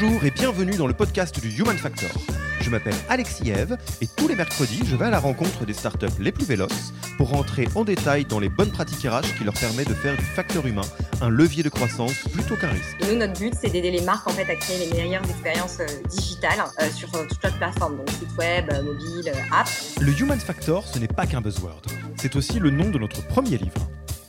Bonjour et bienvenue dans le podcast du Human Factor. Je m'appelle Alexis Eve et tous les mercredis, je vais à la rencontre des startups les plus véloces pour rentrer en détail dans les bonnes pratiques RH qui leur permettent de faire du facteur humain un levier de croissance plutôt qu'un risque. Et nous, notre but, c'est d'aider les marques en fait, à créer les meilleures expériences euh, digitales euh, sur euh, toute notre plateforme, donc site web, mobile, app. Le Human Factor, ce n'est pas qu'un buzzword. C'est aussi le nom de notre premier livre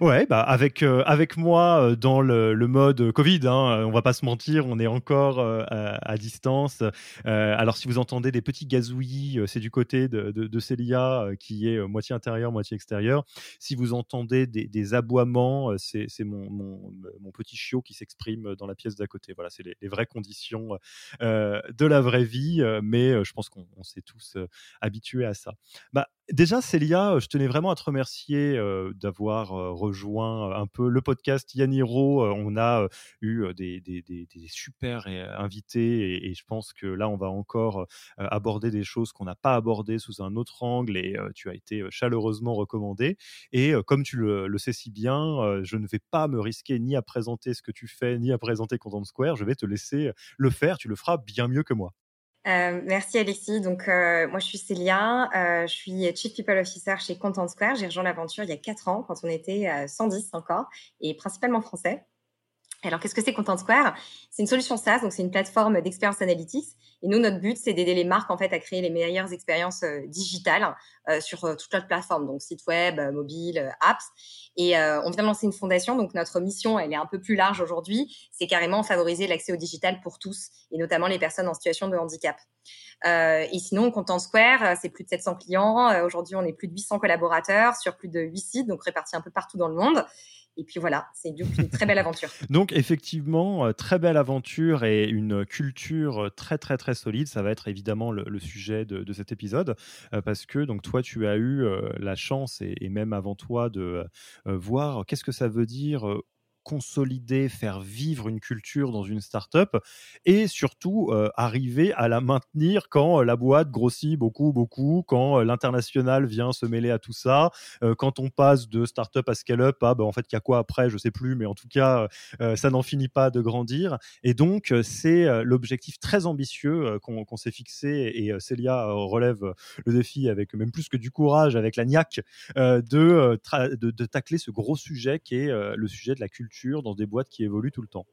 Ouais, bah avec euh, avec moi euh, dans le, le mode Covid, hein, euh, on va pas se mentir, on est encore à, distance. alors si vous entendez des petits gazouillis, c'est du côté de, de, de Célia qui est moitié intérieur, moitié extérieur. Si vous entendez des, des aboiements, c'est mon, mon, mon, petit chiot qui s'exprime dans la pièce d'à côté. Voilà, c'est les, les, vraies conditions de la vraie vie, mais je pense qu'on s'est tous habitués à ça. Bah déjà Célia, je tenais vraiment à te remercier d'avoir rejoint un peu le podcast Yaniro. On a eu des, des, des, des super invités et, je pense que là, on va encore aborder des choses qu'on n'a pas abordées sous un autre angle et tu as été chaleureusement recommandé. Et comme tu le, le, sais si bien, je ne vais pas me risquer ni à présenter ce que tu fais, ni à présenter Content Square. Je vais te laisser le faire. Tu le feras bien mieux que moi. Euh, merci Alexis. Donc euh, moi je suis Célia, euh, je suis Chief People Officer chez Content Square. J'ai rejoint l'aventure il y a quatre ans quand on était 110 encore et principalement français. Alors, qu'est-ce que c'est Content Square? C'est une solution SaaS, donc c'est une plateforme d'expérience analytics. Et nous, notre but, c'est d'aider les marques en fait à créer les meilleures expériences euh, digitales euh, sur euh, toute notre plateforme, donc site web, mobile, apps. Et on vient de lancer une fondation, donc notre mission, elle est un peu plus large aujourd'hui. C'est carrément favoriser l'accès au digital pour tous, et notamment les personnes en situation de handicap. Et sinon, Content Square, c'est plus de 700 clients. aujourd'hui, on est plus de 800 collaborateurs sur plus de 8 sites, donc répartis un peu partout dans le monde. Et puis voilà, c'est une très belle aventure. donc effectivement, euh, très belle aventure et une culture très très très solide. Ça va être évidemment le, sujet de, cet épisode euh, parce que donc toi tu as eu euh, la chance et, même avant toi de voir qu'est-ce que ça veut dire consolider, faire vivre une culture dans une startup et surtout euh, arriver à la maintenir quand euh, la boîte grossit beaucoup, beaucoup, quand euh, l'international vient se mêler à tout ça, quand on passe de startup à scale-up, ah, en fait, il y a quoi après, je sais plus, mais en tout cas, ça n'en finit pas de grandir. Et donc, c'est l'objectif très ambitieux qu'on s'est fixé et Célia relève le défi avec même plus que du courage, avec la niaque, de, de, de, tacler ce gros sujet qui est le sujet de la culture dans des boîtes qui évoluent tout le temps.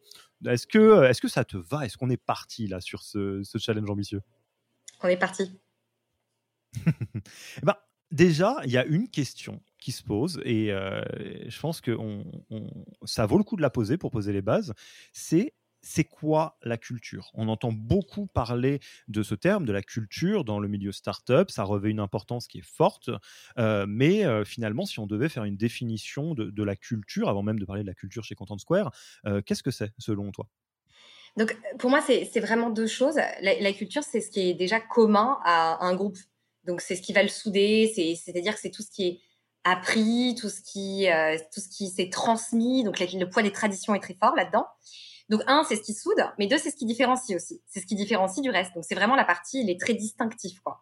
Est-ce que, euh, est que ça te va? Est-ce qu'on est parti là sur ce, challenge ambitieux? On est parti. Eh ben, déjà, il y a une question qui se pose et euh, je pense que ça vaut le coup de la poser pour poser les bases. C'est c'est quoi la culture? On entend beaucoup parler de ce terme, de la culture, dans le milieu startup. Ça revêt une importance qui est forte. Euh, mais euh, finalement, si on devait faire une définition de, la culture, avant même de parler de la culture chez Content Square, euh, qu'est-ce que c'est selon toi? Donc, pour moi, c'est vraiment deux choses. La, culture, c'est ce qui est déjà commun à un groupe. Donc, c'est ce qui va le souder. C'est-à-dire que c'est tout ce qui est appris, tout ce qui, qui s'est transmis. Donc, le poids des traditions est très fort là-dedans. Donc un, c'est ce qui soude, mais deux, c'est ce qui différencie aussi. C'est ce qui différencie du reste. Donc c'est vraiment la partie, il est très distinctif, quoi.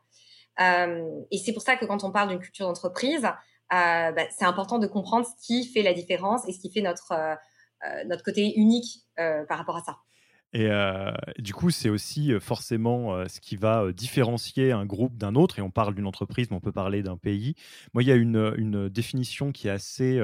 Euh, et c'est pour ça que quand on parle d'une culture d'entreprise, euh, bah, c'est important de comprendre ce qui fait la différence et ce qui fait notre euh, notre côté unique par rapport à ça. Et euh, du coup, c'est aussi euh, forcément euh, ce qui va différencier un groupe d'un autre. Et on parle d'une entreprise, mais on peut parler d'un pays. Moi, il y a une, définition qui est assez,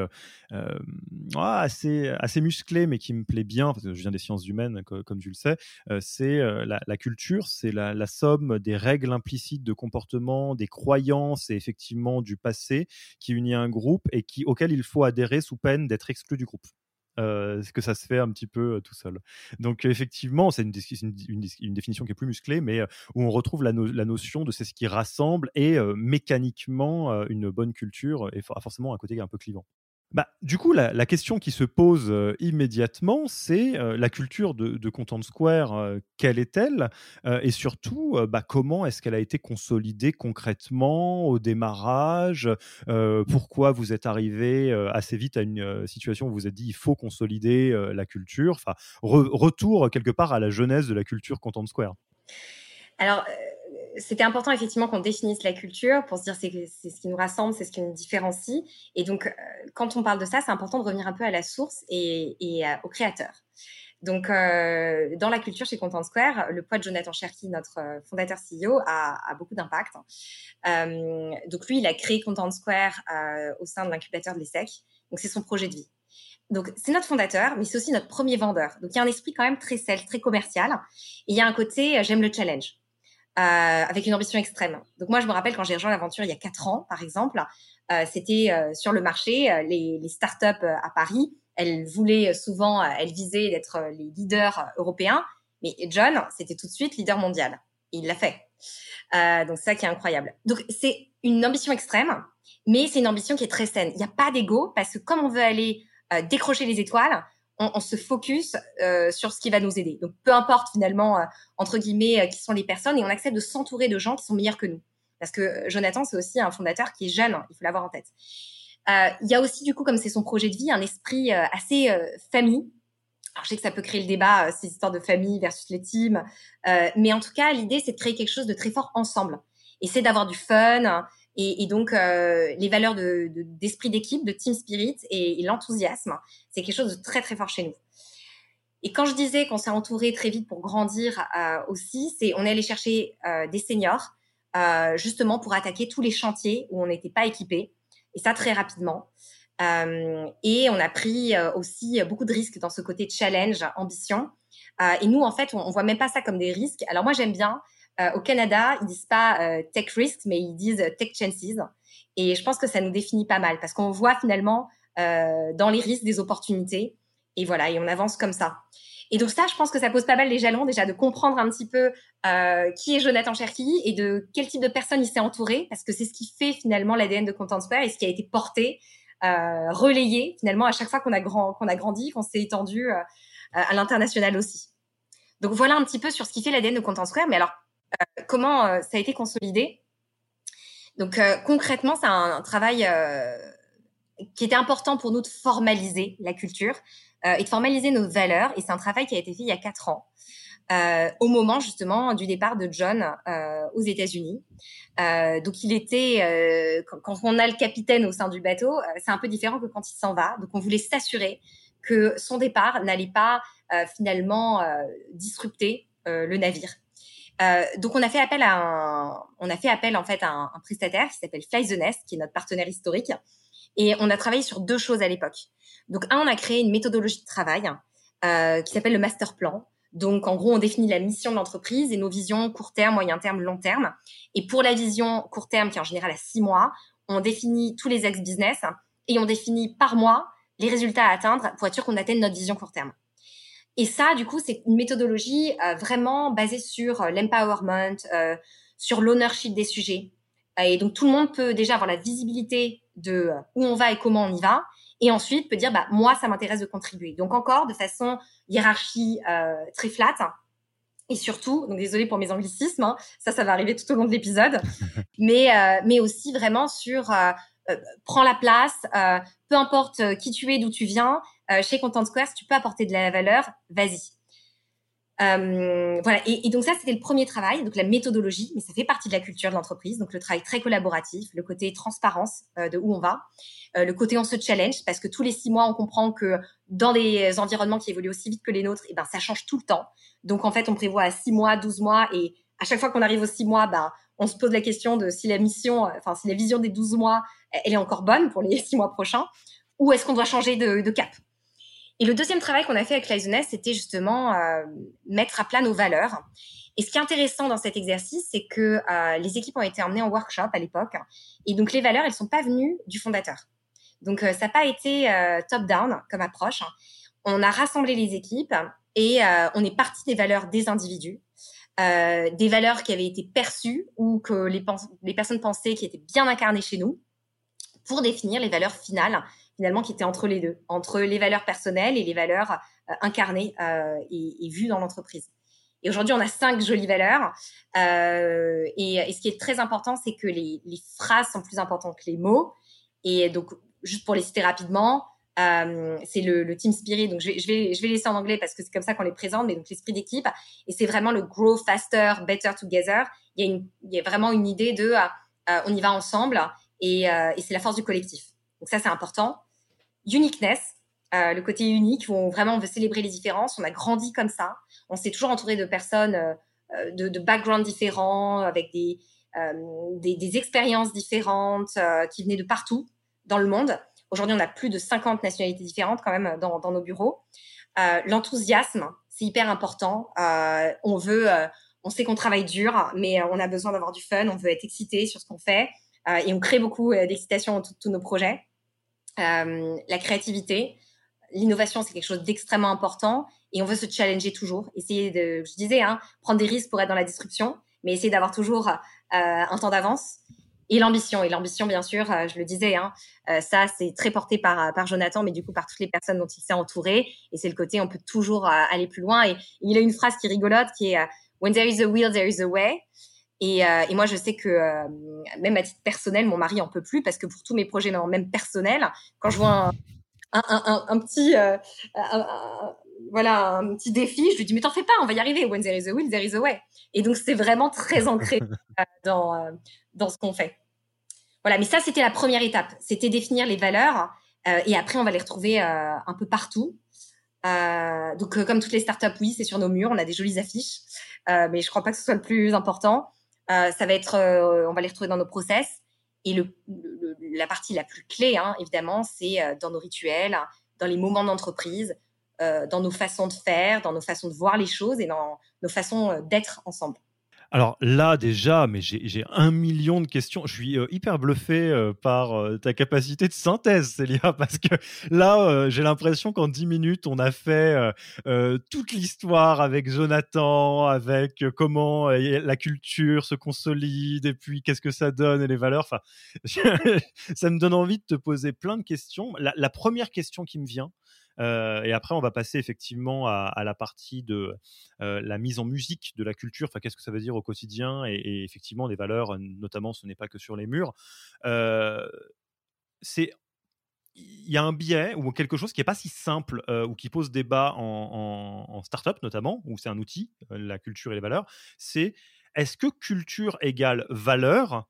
assez, assez musclée, mais qui me plaît bien, je viens des sciences humaines, comme, tu le sais. c'est la, culture, c'est la, la, somme des règles implicites de comportement, des croyances et effectivement du passé qui unit un groupe et qui, auquel il faut adhérer sous peine d'être exclu du groupe. Euh, que ça se fait un petit peu tout seul? Donc effectivement, c'est une, définition qui est plus musclée, mais où on retrouve la, notion de c'est ce qui rassemble et mécaniquement une bonne culture et forcément un côté un peu clivant. Bah, du coup, la, question qui se pose euh, immédiatement, c'est euh, la culture de, Content Square, euh, quelle est-elle? Et surtout, bah, comment est-ce qu'elle a été consolidée concrètement au démarrage? Pourquoi vous êtes arrivé assez vite à une situation où vous êtes dit il faut consolider la culture? Enfin, retour quelque part à la genèse de la culture Content Square. Alors, c'était important effectivement qu'on définisse la culture pour se dire c'est ce qui nous rassemble, c'est ce qui nous différencie. Et donc, euh, quand on parle de ça, c'est important de revenir un peu à la source et, au créateur. Donc, euh, dans la culture chez Content Square, le poids de Jonathan Cherky, notre euh, fondateur CEO, a, a beaucoup d'impact. Donc, lui, il a créé Content Square au sein de l'incubateur de l'ESSEC. Donc, c'est son projet de vie. Donc, c'est notre fondateur, mais c'est aussi notre premier vendeur. Donc, il y a un esprit quand même très sel, très commercial. Et il y a un côté, j'aime le challenge. Euh, avec une ambition extrême. Donc moi, je me rappelle quand j'ai rejoint l'aventure il y a quatre ans, par exemple, euh, c'était euh, sur le marché, les, les startups à Paris, elles voulaient souvent, elles visaient d'être les leaders européens, mais John, c'était tout de suite leader mondial. Et il l'a fait. Euh, donc ça qui est incroyable. Donc c'est une ambition extrême, mais c'est une ambition qui est très saine. Il n'y a pas d'ego parce que comme on veut aller décrocher les étoiles, on, se focus euh, sur ce qui va nous aider. Donc, peu importe finalement, euh, entre guillemets, euh, qui sont les personnes, et on accepte de s'entourer de gens qui sont meilleurs que nous. Parce que Jonathan, c'est aussi un fondateur qui est jeune, il faut l'avoir en tête. Il y a aussi, du coup, comme c'est son projet de vie, un esprit assez famille. Alors, je sais que ça peut créer le débat, ces histoires de famille versus les teams. mais en tout cas, l'idée, c'est de créer quelque chose de très fort ensemble. Et c'est d'avoir du fun, et, donc, euh, les valeurs d'esprit de, d'esprit d'équipe, de team spirit et, l'enthousiasme, c'est quelque chose de très, très fort chez nous. Et quand je disais qu'on s'est entouré très vite pour grandir euh, aussi, c'est on est allé chercher euh, des seniors justement pour attaquer tous les chantiers où on n'était pas équipé, et ça très rapidement. Et on a pris aussi beaucoup de risques dans ce côté challenge, ambition. et nous, en fait, on, on voit même pas ça comme des risques. Alors moi, j'aime bien au Canada, ils disent pas euh, tech risks, mais ils disent euh, tech chances. Et je pense que ça nous définit pas mal parce qu'on voit finalement dans les risques des opportunités. Et voilà, et on avance comme ça. Et donc ça, je pense que ça pose pas mal les jalons déjà de comprendre un petit peu qui est Jonathan Cherky et de quel type de personne il s'est entouré, parce que c'est ce qui fait finalement l'ADN de Content Square et ce qui a été porté, relayé finalement à chaque fois qu'on a, grand, qu'on a grandi, qu'on s'est étendu à l'international aussi. Donc voilà un petit peu sur ce qui fait l'ADN de Content Square. Mais alors euh, comment euh, ça a été consolidé? Donc euh, concrètement, c'est un, travail qui était important pour nous de formaliser la culture et de formaliser nos valeurs. Et c'est un travail qui a été fait il y a quatre ans. Euh, au moment justement du départ de John euh, aux États-Unis. Euh, donc il était, quand, on a le capitaine au sein du bateau, c'est un peu différent que quand il s'en va. Donc on voulait s'assurer que son départ n'allait pas finalement disrupter le navire. Euh, donc on a fait appel à un, on a fait appel en fait à un, prestataire qui s'appelle Fly the Nest, qui est notre partenaire historique, et on a travaillé sur deux choses à l'époque. Donc un, on a créé une méthodologie de travail euh, qui s'appelle le master plan. Donc en gros, on définit la mission de l'entreprise et nos visions court terme, moyen terme, long terme. Et pour la vision court terme, qui est en général à six mois, on définit tous les axes business et on définit par mois les résultats à atteindre pour être sûr qu'on atteigne notre vision court terme. Et ça, du coup, c'est une méthodologie euh, vraiment basée sur euh, l'empowerment, euh, sur l'ownership des sujets. Et donc, tout le monde peut déjà avoir la visibilité de où on va et comment on y va. Et ensuite, peut dire, bah, moi, ça m'intéresse de contribuer. Donc, encore, de façon hiérarchie très flat. Et surtout, donc désolé pour mes anglicismes, hein, ça, ça va arriver tout au long de l'épisode, mais, mais aussi vraiment sur prends la place, peu importe qui tu es, d'où tu viens, euh, chez Content Square, si tu peux apporter de la valeur, vas-y. Euh, voilà. Et, donc ça, c'était le premier travail, donc la méthodologie, mais ça fait partie de la culture de l'entreprise. Donc le travail très collaboratif, le côté transparence euh, de où on va, le côté on se challenge parce que tous les six mois, on comprend que dans des environnements qui évoluent aussi vite que les nôtres, et eh ben ça change tout le temps. Donc en fait, on prévoit à six mois, 12 mois, et à chaque fois qu'on arrive aux six mois, ben on se pose la question de si la mission, enfin si la vision des 12 mois, elle est encore bonne pour les six mois prochains, ou est-ce qu'on doit changer de cap? Et le deuxième travail qu'on a fait avec Cloisonness, c'était justement euh, mettre à plat nos valeurs. Et ce qui est intéressant dans cet exercice, c'est que euh, les équipes ont été emmenées en workshop à l'époque. Et donc, les valeurs, elles sont pas venues du fondateur. Donc, euh, ça n'a pas été top-down comme approche. On a rassemblé les équipes et on est parti des valeurs des individus. des valeurs qui avaient été perçues ou que les personnes pensaient qui étaient bien incarnées chez nous pour définir les valeurs finales finalement qui était entre les deux, entre les valeurs personnelles et les valeurs euh, incarnées euh, et, vues dans l'entreprise. Et aujourd'hui, on a cinq jolies valeurs. Euh, et, ce qui est très important, c'est que les, phrases sont plus importantes que les mots. Et donc, juste pour les citer rapidement, c'est le, team spirit. Donc, je vais, je vais, je laisser en anglais parce que c'est comme ça qu'on les présente. Mais donc, l'esprit d'équipe. Et c'est vraiment le grow faster, better together. Il y a, il y a vraiment une idée de on y va ensemble et c'est la force du collectif. Donc ça, c'est important. Uniqueness, euh, le côté unique où vraiment on veut célébrer les différences. On a grandi comme ça. On s'est toujours entouré de personnes euh, euh de, de backgrounds différents, avec des, expériences différentes qui venaient de partout dans le monde. Aujourd'hui, on a plus de 50 nationalités différentes quand même dans, dans nos bureaux. L'enthousiasme, c'est hyper important. on veut, on sait qu'on travaille dur, mais on a besoin d'avoir du fun. On veut être excité sur ce qu'on fait et on crée beaucoup d'excitation dans tous nos projets. Euh, la créativité, l'innovation, c'est quelque chose d'extrêmement important et on veut se challenger toujours. Essayer de, je disais, hein, prendre des risques pour être dans la disruption, mais essayer d'avoir toujours euh, un temps d'avance. Et l'ambition, et l'ambition, bien sûr, euh, je le disais, hein, ça, c'est très porté par, par Jonathan, mais du coup, par toutes les personnes dont il s'est entouré. Et c'est le côté, on peut toujours aller plus loin. Et il a une phrase qui rigolote, qui est When there is a will, there is a way. Et, euh, et, moi, je sais que euh, même à titre personnel, mon mari en peut plus parce que pour tous mes projets, même personnels, quand je vois un, un, un, un petit, euh, voilà, un petit défi, je lui dis mais t'en fais pas, on va y arriver. When there is a will, there is a way. Et donc c'est vraiment très ancré dans dans ce qu'on fait. Voilà, mais ça c'était la première étape, c'était définir les valeurs et après on va les retrouver un peu partout. donc comme toutes les startups, oui, c'est sur nos murs, on a des jolies affiches, mais je crois pas que ce soit le plus important. Euh, ça va être, euh, on va les retrouver dans nos process. Et le, la partie la plus clé, hein, évidemment, c'est euh, dans nos rituels, dans les moments d'entreprise, dans nos façons de faire, dans nos façons de voir les choses et dans nos façons d'être ensemble. Alors là, déjà, mais j'ai un million de questions. Je suis euh, hyper bluffé euh, par euh, ta capacité de synthèse, Célia, parce que là, j'ai l'impression qu'en 10 minutes, on a fait toute l'histoire avec Jonathan, avec comment la culture se consolide, et puis qu'est-ce que ça donne et les valeurs. Enfin, ça me donne envie de te poser plein de questions. La première question qui me vient, euh, et après, on va passer effectivement à, la partie de euh, la mise en musique de la culture. Enfin, qu'est-ce que ça veut dire au quotidien et, effectivement des valeurs, notamment, ce n'est pas que sur les murs. Euh, c'est il y a un biais ou quelque chose qui n'est pas si simple ou qui pose débat en, en, en startup notamment, où c'est un outil, la culture et les valeurs, c'est est-ce que culture égale valeur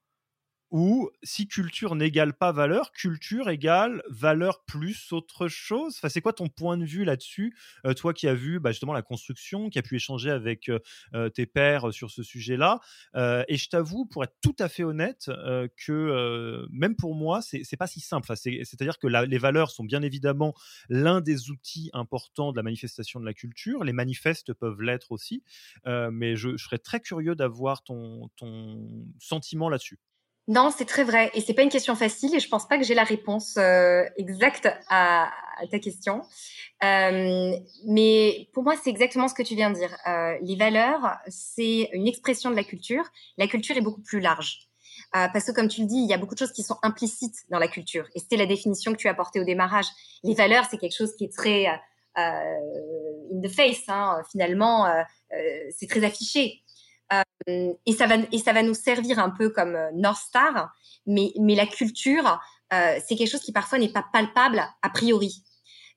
ou si culture n'égale pas valeur, culture égale valeur plus autre chose. Enfin, c'est quoi ton point de vue là-dessus, euh, toi qui as vu bah, justement la construction, qui a pu échanger avec euh, euh tes pairs sur ce sujet-là. Et je t'avoue, pour être tout à fait honnête, que même pour moi, c'est pas si simple. C'est-à-dire que les valeurs sont bien évidemment l'un des outils importants de la manifestation de la culture. Les manifestes peuvent l'être aussi, mais je, serais très curieux d'avoir ton sentiment là-dessus. Non, c'est très vrai. Et c'est pas une question facile et je pense pas que j'ai la réponse euh, exacte à, à, ta question. Euh, mais pour moi, c'est exactement ce que tu viens de dire. Euh, les valeurs, c'est une expression de la culture. La culture est beaucoup plus large. Euh, parce que comme tu le dis, il y a beaucoup de choses qui sont implicites dans la culture. Et c'était la définition que tu as apportée au démarrage. Les valeurs, c'est quelque chose qui est très euh, in the face. Hein. Finalement, c'est très affiché. Euh, et ça va et ça va nous servir un peu comme euh, North Star, mais mais la culture, euh, c'est quelque chose qui parfois n'est pas palpable a priori.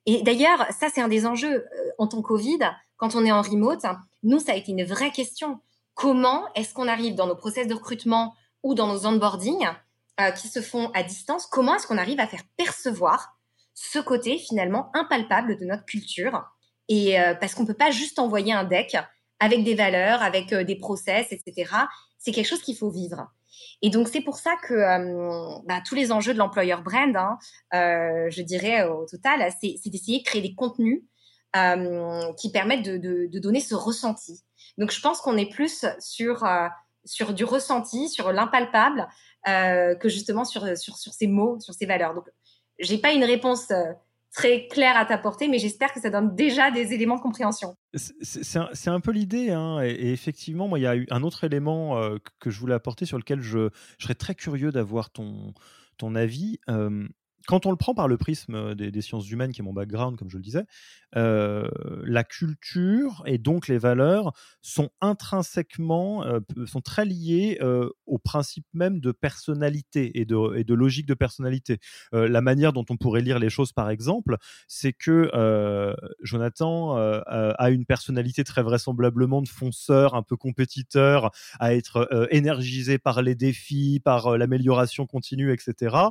Et d'ailleurs, ça c'est un des enjeux en temps Covid. quand on est en remote, nous, ça a été une vraie question. Comment est-ce qu'on arrive dans nos process de recrutement ou dans nos onboarding euh, qui se font à distance, comment est-ce qu'on arrive à faire percevoir ce côté finalement impalpable de notre culture? Et parce qu'on peut pas juste envoyer un deck avec des valeurs, avec euh, des process, etc. C'est quelque chose qu'il faut vivre. Et donc c'est pour ça que bah, tous les enjeux de l'employeur brand, hein, je dirais au total, c'est d'essayer de créer des contenus qui permettent de, de, donner ce ressenti. Donc je pense qu'on est plus sur sur du ressenti, sur l'impalpable, euh, que justement sur, sur, sur ces mots, sur ces valeurs. Donc, j'ai pas une réponse euh, très claire à t'apporter, mais j'espère que ça donne déjà des éléments de compréhension. C'est un, peu l'idée, hein, et, effectivement, moi, il y a eu un autre élément euh, que je voulais apporter sur lequel je, serais très curieux d'avoir ton, ton avis quand on le prend par le prisme des, sciences humaines, qui est mon background, comme je le disais, la culture et donc les valeurs sont intrinsèquement, sont très liées au principe même de personnalité et de logique de personnalité. la manière dont on pourrait lire les choses, par exemple, c'est que Jonathan a une personnalité très vraisemblablement de fonceur, un peu compétiteur, à être énergisé par les défis, par l'amélioration continue, etc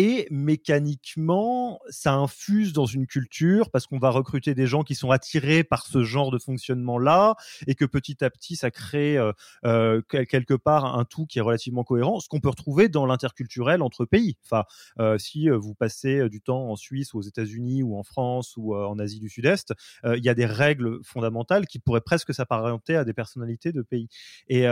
et mécaniquement, ça infuse dans une culture parce qu'on va recruter des gens qui sont attirés par ce genre de fonctionnement-là et que petit à petit, ça crée euh, euh, quelque part un tout qui est relativement cohérent, ce qu'on peut retrouver dans l'interculturel entre pays. Enfin, euh, si vous passez du temps en Suisse ou aux États-Unis ou en France ou en Asie du Sud-Est, il y a des règles fondamentales qui pourraient presque s'apparenter à des personnalités de pays. Et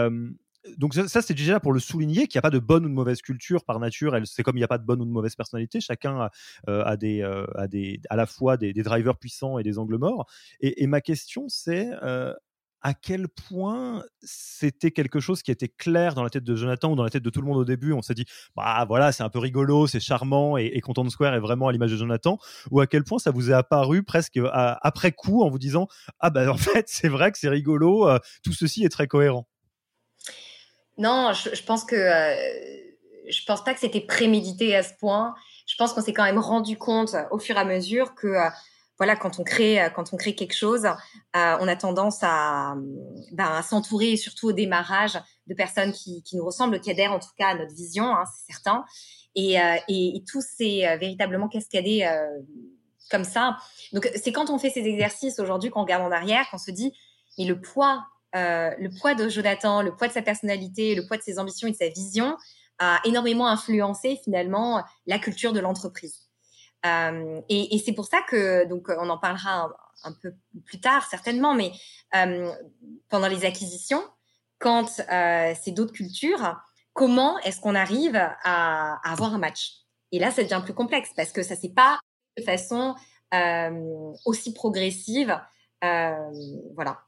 donc ça, c'est déjà pour le souligner qu'il n'y a pas de bonne ou de mauvaise culture par nature. C'est comme il n'y a pas de bonne ou de mauvaise personnalité. Chacun a, euh, des, euh, des, à la fois des, drivers puissants et des angles morts. Et, ma question, c'est euh, à quel point c'était quelque chose qui était clair dans la tête de Jonathan ou dans la tête de tout le monde au début? On s'est dit, bah voilà, c'est un peu rigolo, c'est charmant et, et Content Square est vraiment à l'image de Jonathan. Ou à quel point ça vous est apparu presque après coup en vous disant, ah bah en fait, c'est vrai que c'est rigolo, tout ceci est très cohérent? Non, je, pense que euh, je pense pas que c'était prémédité à ce point. Je pense qu'on s'est quand même rendu compte euh, au fur et à mesure que euh, voilà, quand on crée quand on crée quelque chose, on a tendance à, ben, à s'entourer, surtout au démarrage, de personnes qui, qui, nous ressemblent, qui adhèrent en tout cas à notre vision, hein, c'est certain. Et, et, tout s'est véritablement cascadé comme ça. Donc c'est quand on fait ces exercices aujourd'hui qu'on regarde en arrière, qu'on se dit mais le poids euh, le poids de Jonathan, le poids de sa personnalité, le poids de ses ambitions et de sa vision a énormément influencé finalement la culture de l'entreprise. Euh, et, c'est pour ça que, donc, on en parlera un, peu plus tard certainement, mais euh, pendant les acquisitions, quand c'est d'autres cultures, comment est-ce qu'on arrive à, à, avoir un match? Et là, ça devient plus complexe parce que ça c'est pas de façon aussi progressive. voilà.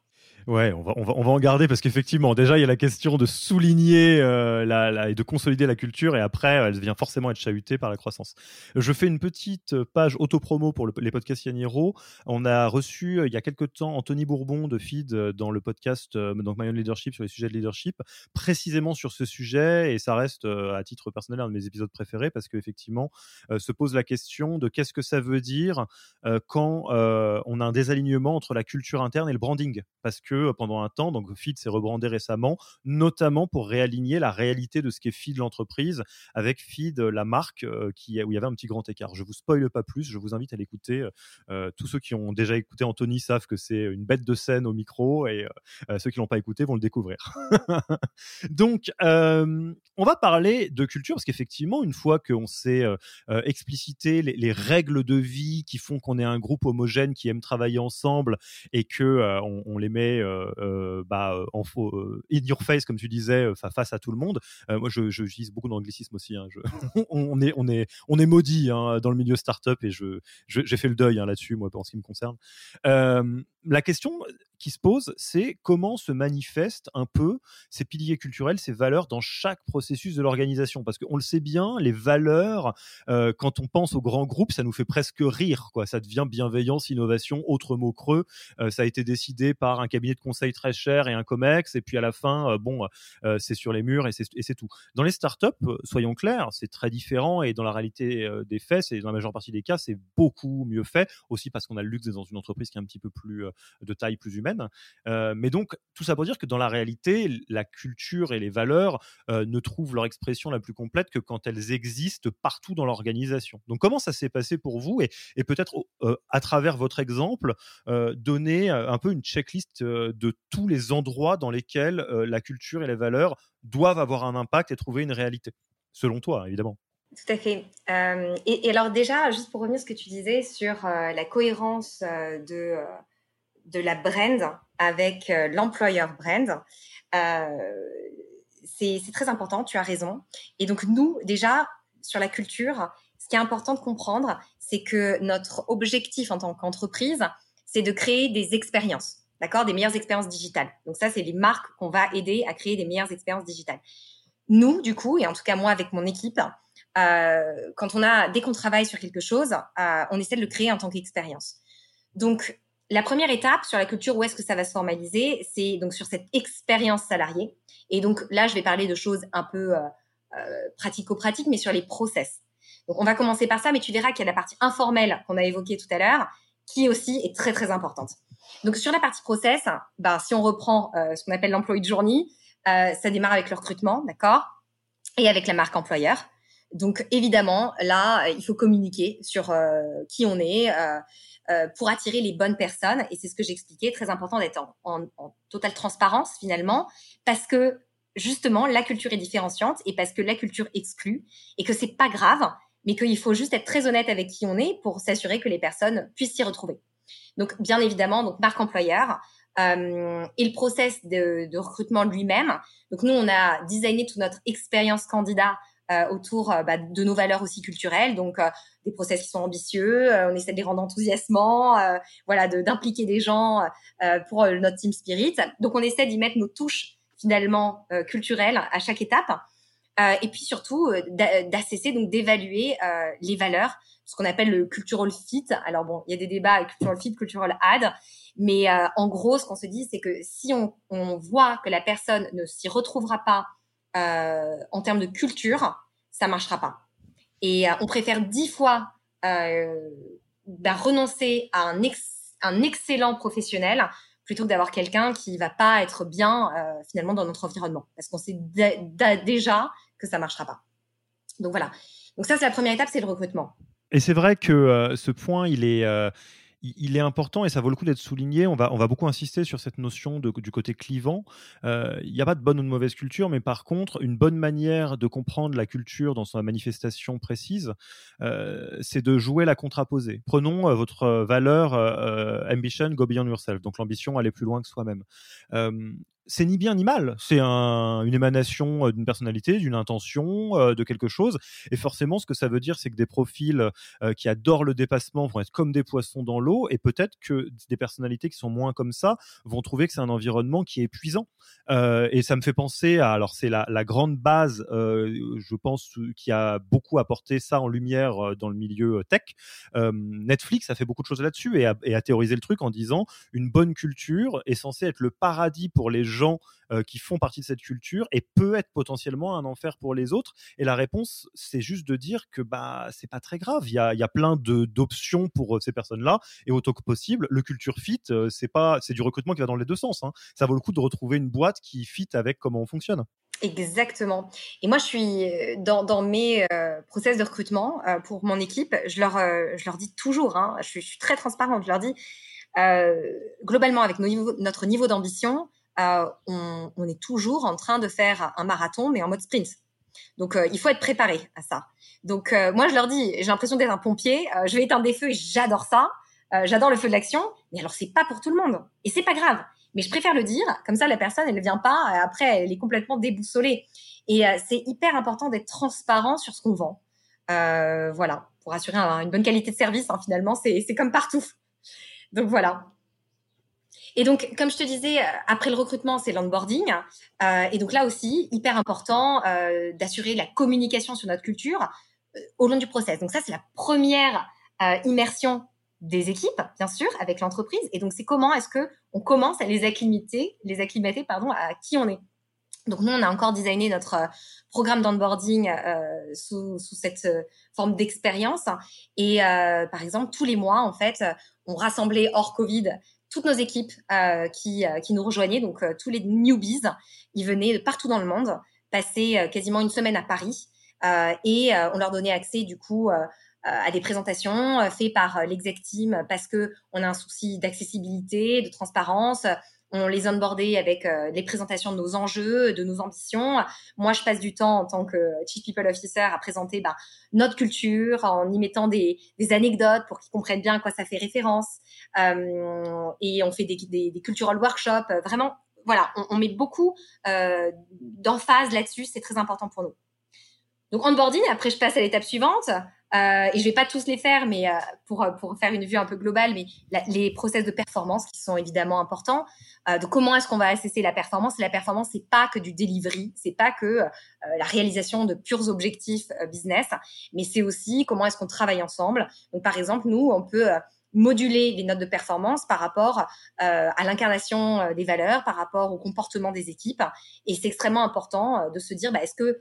Ouais, on va, on va, on va en garder parce qu'effectivement, déjà, il y a la question de souligner euh, la, et de consolider la culture et après, elle vient forcément être chahutée par la croissance. Je fais une petite page auto-promo pour les podcasts Yaniro. On a reçu euh, il y a quelques temps Anthony Bourbon de Feed euh, dans le podcast donc My Own Leadership sur les sujets de leadership, précisément sur ce sujet et ça reste à titre personnel un de mes épisodes préférés parce qu'effectivement, se pose la question de qu'est-ce que ça veut dire quand on a un désalignement entre la culture interne et le branding parce que euh, pendant un temps, donc Feed s'est rebrandé récemment, notamment pour réaligner la réalité de ce qu'est Feed l'entreprise avec Feed la marque euh, qui, où il y avait un petit grand écart. Je vous spoile pas plus, je vous invite à l'écouter. Euh, tous ceux qui ont déjà écouté Anthony savent que c'est une bête de scène au micro et ceux qui l'ont pas écouté vont le découvrir. donc, on va parler de culture parce qu'effectivement, une fois qu'on s'est explicité les, les, règles de vie qui font qu'on est un groupe homogène qui aime travailler ensemble et que on, on les met euh, euh, bah, euh, en in your face, comme tu disais, face à tout le monde. moi, je, j'utilise beaucoup d'anglicisme aussi. Hein, on, est, on, est, on est maudit hein, dans le milieu startup et je, j'ai fait le deuil hein, là-dessus, moi, en ce qui me concerne. La question qui se pose, c'est comment se manifestent un peu ces piliers culturels, ces valeurs dans chaque processus de l'organisation? Parce qu'on le sait bien, les valeurs, euh, quand on pense aux grands groupes, ça nous fait presque rire. Ça devient bienveillance, innovation, autre mot creux. Euh, ça a été décidé par un cabinet de conseil très cher et un COMEX. Et puis à la fin, euh, bon, c'est sur les murs et c'est tout. Dans les startups, soyons clairs, c'est très différent. Et dans la réalité des faits, c'est dans la majeure partie des cas, c'est beaucoup mieux fait. Aussi parce qu'on a le luxe d'être dans une entreprise qui est un petit peu plus de taille plus humaine. mais donc, tout ça pour dire que dans la réalité, la culture et les valeurs ne trouvent leur expression la plus complète que quand elles existent partout dans l'organisation. Donc, comment ça s'est passé pour vous et, peut-être à travers votre exemple, donner un peu une checklist de tous les endroits dans lesquels la culture et les valeurs doivent avoir un impact et trouver une réalité, selon toi, évidemment. Tout à fait. et, alors déjà, juste pour revenir à ce que tu disais sur la cohérence de, de la brand avec l'employeur brand, c'est très important, tu as raison. Et donc nous, déjà, sur la culture, ce qui est important de comprendre, c'est que notre objectif en tant qu'entreprise, c'est de créer des expériences, d'accord, des meilleures expériences digitales. Donc ça, c'est les marques qu'on va aider à créer des meilleures expériences digitales. Nous, du coup, et en tout cas moi avec mon équipe, euh, quand on a, dès qu'on travaille sur quelque chose, euh, on essaie de le créer en tant qu'expérience. Donc, la première étape sur la culture, où est-ce que ça va se formaliser, c'est donc sur cette expérience salariée. Et donc là, je vais parler de choses un peu euh, euh pratico-pratiques, mais sur les process. Donc, on va commencer par ça, mais tu verras qu'il y a la partie informelle qu'on a évoquée tout à l'heure, qui aussi est très très importante. Donc, sur la partie process, ben, si on reprend euh, ce qu'on appelle l'employé de journée, euh, ça démarre avec le recrutement, d'accord, et avec la marque employeur. Donc évidemment, là, il faut communiquer sur qui on est euh, pour attirer les bonnes personnes. Et c'est ce que j'expliquais, très important d'être en, totale transparence finalement, parce que justement, la culture est différenciante et parce que la culture exclut et que c'est pas grave, mais qu'il faut juste être très honnête avec qui on est pour s'assurer que les personnes puissent s'y retrouver. Donc bien évidemment, donc marque employeur. Euh, et le process de, de recrutement lui-même. Donc nous, on a designé toute notre expérience candidat autour euh, bah, de nos valeurs aussi culturelles. Donc, euh, des process qui sont ambitieux, on essaie de les rendre enthousiasmants, voilà, d'impliquer des gens pour notre team spirit. Donc, on essaie d'y mettre nos touches finalement culturelles à chaque étape. et puis surtout d'assesser, donc d'évaluer les valeurs, ce qu'on appelle le cultural fit. Alors bon, il y a des débats cultural fit, cultural add, mais en gros, ce qu'on se dit, c'est que si on, voit que la personne ne s'y retrouvera pas euh, en termes de culture, ça marchera pas. Et euh, on préfère dix fois euh, bah, renoncer à un, excellent professionnel plutôt que d'avoir quelqu'un qui va pas être bien euh, finalement dans notre environnement, parce qu'on sait déjà que ça marchera pas. Donc voilà. Donc ça, c'est la première étape, c'est le recrutement. Et c'est vrai que euh, ce point, il est, euh, il est important et ça vaut le coup d'être souligné. On va, on va beaucoup insister sur cette notion de, du côté clivant. Euh, il n'y a pas de bonne ou de mauvaise culture, mais par contre, une bonne manière de comprendre la culture dans sa manifestation précise, euh, c'est de jouer la contraposée. Prenons euh, votre valeur ambition, go beyond yourself, donc l'ambition aller plus loin que soi-même c'est ni bien ni mal. C'est un, une émanation euh, d'une personnalité, d'une intention, euh, de quelque chose. Et forcément, ce que ça veut dire, c'est que des profils euh, qui adorent le dépassement vont être comme des poissons dans l'eau. Et peut-être que des personnalités qui sont moins comme ça vont trouver que c'est un environnement qui est épuisant. et ça me fait penser à, alors c'est la, grande base, je pense, qui a beaucoup apporté ça en lumière dans le milieu tech. Netflix a fait beaucoup de choses là-dessus et a, et théorisé le truc en disant une bonne culture est censée être le paradis pour les gens euh, qui font partie de cette culture et peut être potentiellement un enfer pour les autres Et la réponse, c'est juste de dire que bah c'est pas très grave. Il y a, y a plein d'options pour euh, ces personnes-là et autant que possible, le culture fit, euh, c'est pas c'est du recrutement qui va dans les deux sens. Hein. Ça vaut le coup de retrouver une boîte qui fit avec comment on fonctionne. Exactement. Et moi, je suis dans, dans mes process de recrutement pour mon équipe. Je leur, je leur dis toujours, hein, je, suis, très transparente. Je leur dis globalement avec notre niveau d'ambition, euh, on, est toujours en train de faire un marathon, mais en mode sprint. Donc, euh, il faut être préparé à ça. Donc, euh, moi, je leur dis, j'ai l'impression d'être un pompier. je vais éteindre des feux et j'adore ça. j'adore le feu de l'action. Mais alors, c'est pas pour tout le monde. Et c'est pas grave. Mais je préfère le dire. Comme ça, la personne, elle ne vient pas. après, elle est complètement déboussolée. Et c'est hyper important d'être transparent sur ce qu'on vend. voilà, pour assurer une bonne qualité de service. Hein, finalement, c'est comme partout. Donc voilà. Et donc, comme je te disais, après le recrutement, c'est l'onboarding. Euh, et donc là aussi, hyper important euh, d'assurer la communication sur notre culture euh, au long du process. Donc ça, c'est la première euh, immersion des équipes, bien sûr, avec l'entreprise. Et donc, c'est comment est-ce que on commence à les acclimater, les acclimater, pardon, à qui on est. Donc nous, on a encore designé notre euh, programme d'onboarding euh, sous, sous, cette euh, forme d'expérience. Et euh, par exemple, tous les mois, en fait, on rassemblait hors Covid toutes nos équipes euh, qui, qui nous rejoignaient, donc tous les newbies. Ils venaient de partout dans le monde, passer quasiment une semaine à Paris. et on leur donnait accès, du coup, à des présentations faites par l'exec team parce que on a un souci d'accessibilité, de transparence, on les onboardait avec euh, les présentations de nos enjeux, de nos ambitions. Moi, je passe du temps en tant que Chief People Officer à présenter ben, notre culture en y mettant des, des anecdotes pour qu'ils comprennent bien à quoi ça fait référence. Euh, et on fait des, des, des cultural workshops. Vraiment, voilà, on, on met beaucoup euh, d'emphase là-dessus. C'est très important pour nous. Donc onboarding, après je passe à l'étape suivante. Euh, et je vais pas tous les faire, mais euh, pour pour faire une vue un peu globale, mais les process de performance qui sont évidemment importants. Euh, de comment est-ce qu'on va assesser la performance la performance, c'est pas que du delivery, c'est pas que euh, la réalisation de purs objectifs euh, business, mais c'est aussi comment est-ce qu'on travaille ensemble. Donc par exemple, nous, on peut moduler les notes de performance par rapport euh, à l'incarnation euh, des valeurs, par rapport au comportement des équipes. Et c'est extrêmement important euh, de se dire, bah, est-ce que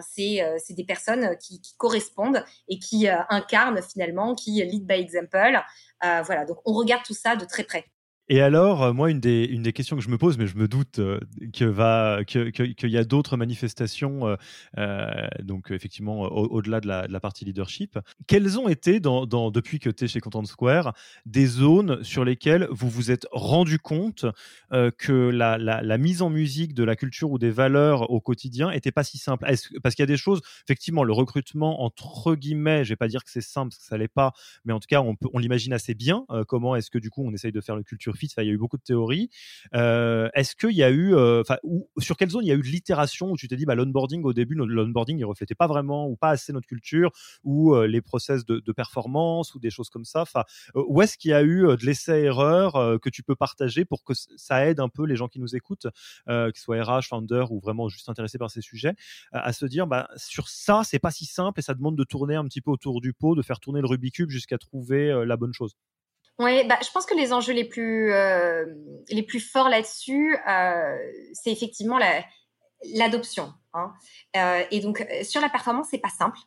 c'est des personnes qui, qui, correspondent et qui incarnent finalement, qui lead by example. voilà, donc on regarde tout ça de très près. Et alors, euh, moi, une des, questions que je me pose, mais je me doute euh, qu'il y a d'autres manifestations, euh, donc effectivement, au-delà de, la, partie leadership, quelles ont été, depuis que tu es chez Content Square, des zones sur lesquelles vous vous êtes rendu compte que la, mise en musique de la culture ou des valeurs au quotidien était pas si simple? Parce qu'il y a des choses, effectivement, le recrutement, entre guillemets, je vais pas dire que c'est simple, parce que ça l'est pas, mais en tout cas, on l'imagine assez bien. comment est-ce que du coup, on essaye de faire le culture il y a eu beaucoup de théories. Euh, est-ce qu'il y a eu, euh, enfin, sur quelle zone il y a eu de l'itération où tu t'es dit, bah, l'onboarding au début, l'onboarding il reflétait pas vraiment ou pas assez notre culture ou euh, les process de, performance ou des choses comme ça? Enfin, où est-ce qu'il y a eu de l'essai-erreur que tu peux partager pour que ça aide un peu les gens qui nous écoutent, qu'ils soient RH, founder ou vraiment juste intéressés par ces sujets, à se dire, bah, sur ça, c'est pas si simple et ça demande de tourner un petit peu autour du pot, de faire tourner le Rubik's Cube jusqu'à trouver la bonne chose? Oui, bah, je pense que les enjeux les plus, euh, les plus forts là-dessus, euh, c'est effectivement l'adoption. hein. euh, et donc, sur la performance, c'est pas simple.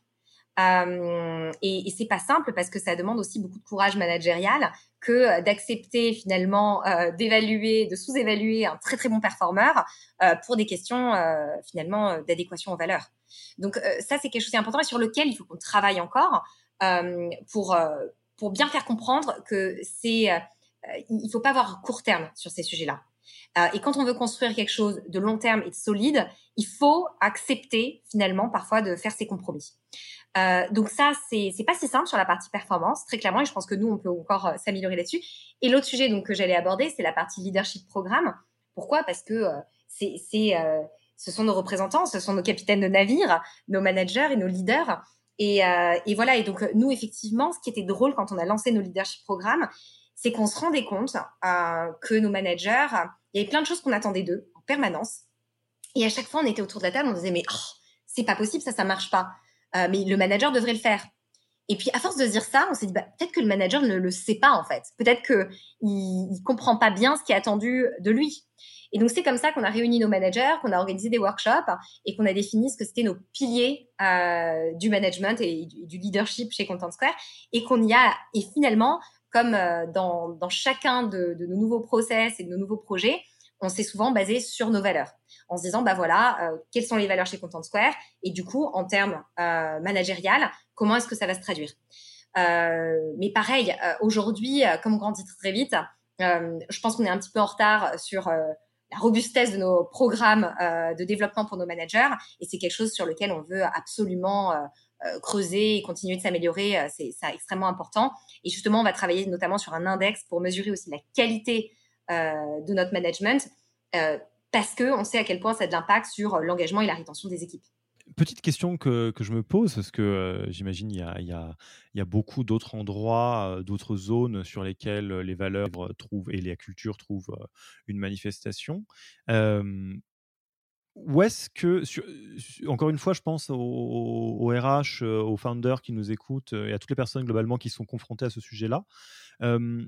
Et, et c'est pas simple parce que ça demande aussi beaucoup de courage managérial que d'accepter finalement d'évaluer, de sous-évaluer un très très bon performeur pour des questions finalement d'adéquation aux valeurs. Donc ça, c'est quelque chose d'important et sur lequel il faut qu'on travaille encore pour pour bien faire comprendre que c'est, euh, il faut pas avoir court terme sur ces sujets-là. Euh, et quand on veut construire quelque chose de long terme et de solide, il faut accepter finalement parfois de faire ses compromis. Euh, donc ça, c'est pas si simple sur la partie performance, très clairement, et je pense que nous, on peut encore euh, s'améliorer là-dessus. Et l'autre sujet donc que j'allais aborder, c'est la partie leadership programme. Pourquoi? Parce que euh, c'est c'est ce sont nos représentants, ce sont nos capitaines de navire, nos managers et nos leaders et, euh, et, voilà. Et donc nous, effectivement, ce qui était drôle quand on a lancé nos leadership programmes, c'est qu'on se rendait compte euh, que nos managers, il y avait plein de choses qu'on attendait d'eux en permanence. Et à chaque fois, on était autour de la table, on disait mais oh, c'est pas possible, ça, ça marche pas. Euh, mais le manager devrait le faire. Et puis à force de dire ça, on s'est dit bah, peut-être que le manager ne le sait pas en fait. Peut-être que il, comprend pas bien ce qui est attendu de lui. Et donc c'est comme ça qu'on a réuni nos managers, qu'on a organisé des workshops et qu'on a défini ce que c'était nos piliers euh, du management et du, leadership chez Content Square et qu'on y a et finalement comme euh, dans, dans chacun de, de, nos nouveaux process et de nos nouveaux projets, on s'est souvent basé sur nos valeurs en se disant bah voilà euh, quelles sont les valeurs chez Content Square et du coup en termes euh, managérial comment est-ce que ça va se traduire? Euh, mais pareil aujourd'hui comme on grandit très vite, je pense qu'on est un petit peu en retard sur la robustesse de nos programmes euh, de développement pour nos managers. Et c'est quelque chose sur lequel on veut absolument euh, euh creuser et continuer de s'améliorer. Euh, c'est ça extrêmement important. Et justement, on va travailler notamment sur un index pour mesurer aussi la qualité euh, de notre management, parce que on sait à quel point ça a de l'impact sur l'engagement et la rétention des équipes. petite question que, que, je me pose, parce que j'imagine il y a, y, y a, beaucoup d'autres endroits, d'autres zones sur lesquelles les valeurs trouvent et la culture trouvent une manifestation. où est-ce que, encore une fois, je pense aux, RH, aux founders qui nous écoutent et à toutes les personnes globalement qui sont confrontées à ce sujet-là,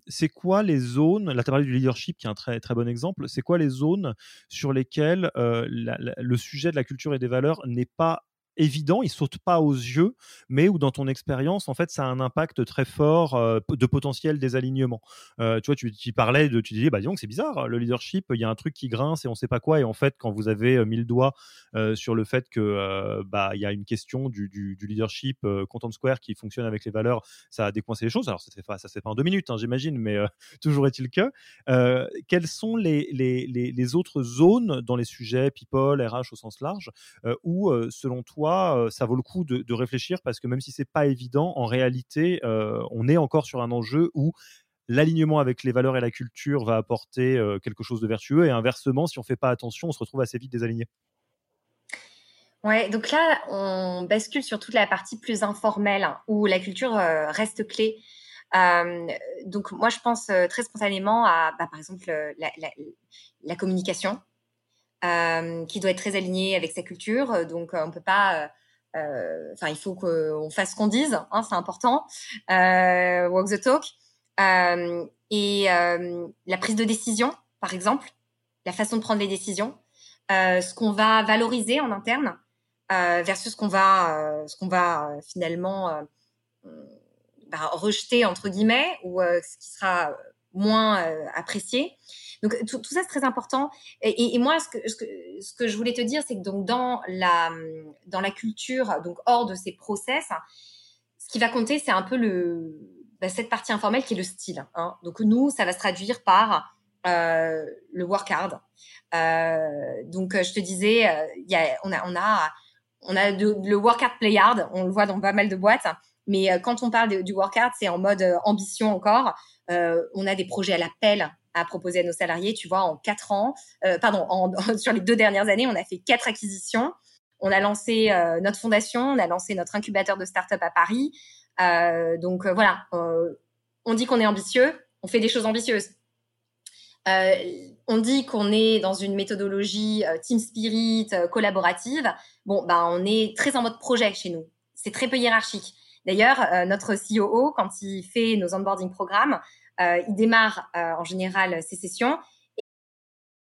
c'est quoi les zones, là tu du leadership qui est un très, très bon exemple, c'est quoi les zones sur lesquelles le sujet de la culture et des valeurs n'est pas évident, il saute pas aux yeux, mais où dans ton expérience, en fait, ça a un impact très fort euh, de potentiel désalignement. Euh, tu vois, tu, parlais de, tu disais, bah disons que c'est bizarre, le leadership, il y a un truc qui grince et on sait pas quoi. Et en fait, quand vous avez euh, mis le doigt sur le fait que bah il y a une question du, leadership Content Square qui fonctionne avec les valeurs, ça a décoincé les choses. Alors ça fait pas, ça se fait pas en deux minutes, hein, j'imagine, mais toujours est-il que. quelles sont les, les, les, les, autres zones dans les sujets people, RH au sens large, où selon toi euh, ça vaut le coup de, réfléchir parce que même si c'est pas évident, en réalité, euh, on est encore sur un enjeu où l'alignement avec les valeurs et la culture va apporter euh, quelque chose de vertueux et inversement, si on fait pas attention, on se retrouve assez vite désaligné. Ouais, donc là, on bascule sur toute la partie plus informelle hein, où la culture reste clé. donc moi, je pense très spontanément à, bah, par exemple, la communication. Euh, qui doit être très aligné avec sa culture. Donc, euh, on peut pas. Euh, enfin, il faut qu'on fasse ce qu'on dise. Hein, c'est important. walk the talk. et la prise de décision, par exemple, la façon de prendre les décisions, ce qu'on va valoriser en interne versus ce qu'on va, ce qu'on va finalement bah, rejeter entre guillemets ou ce qui sera moins apprécié. Donc tout, ça c'est très important. Et, moi ce que, je voulais te dire c'est que donc dans la dans la culture donc hors de ces process, ce qui va compter c'est un peu le bah, cette partie informelle qui est le style. Hein. Donc nous ça va se traduire par euh, le work hard. Euh, donc je te disais euh, on a on a on a le work hard play hard, on le voit dans pas mal de boîtes. Mais quand on parle du work hard, c'est en mode ambition encore. on a des projets à l'appel à proposer à nos salariés. Tu vois, en quatre ans, euh, pardon, sur les deux dernières années, on a fait quatre acquisitions. On a lancé euh, notre fondation, on a lancé notre incubateur de start-up à Paris. Euh, donc voilà, on dit qu'on est ambitieux, on fait des choses ambitieuses. on dit qu'on est dans une méthodologie team spirit collaborative. Bon, ben on est très en mode projet chez nous. C'est très peu hiérarchique. D'ailleurs, notre COO, quand il fait nos onboarding programmes, il démarre euh, en général ses sessions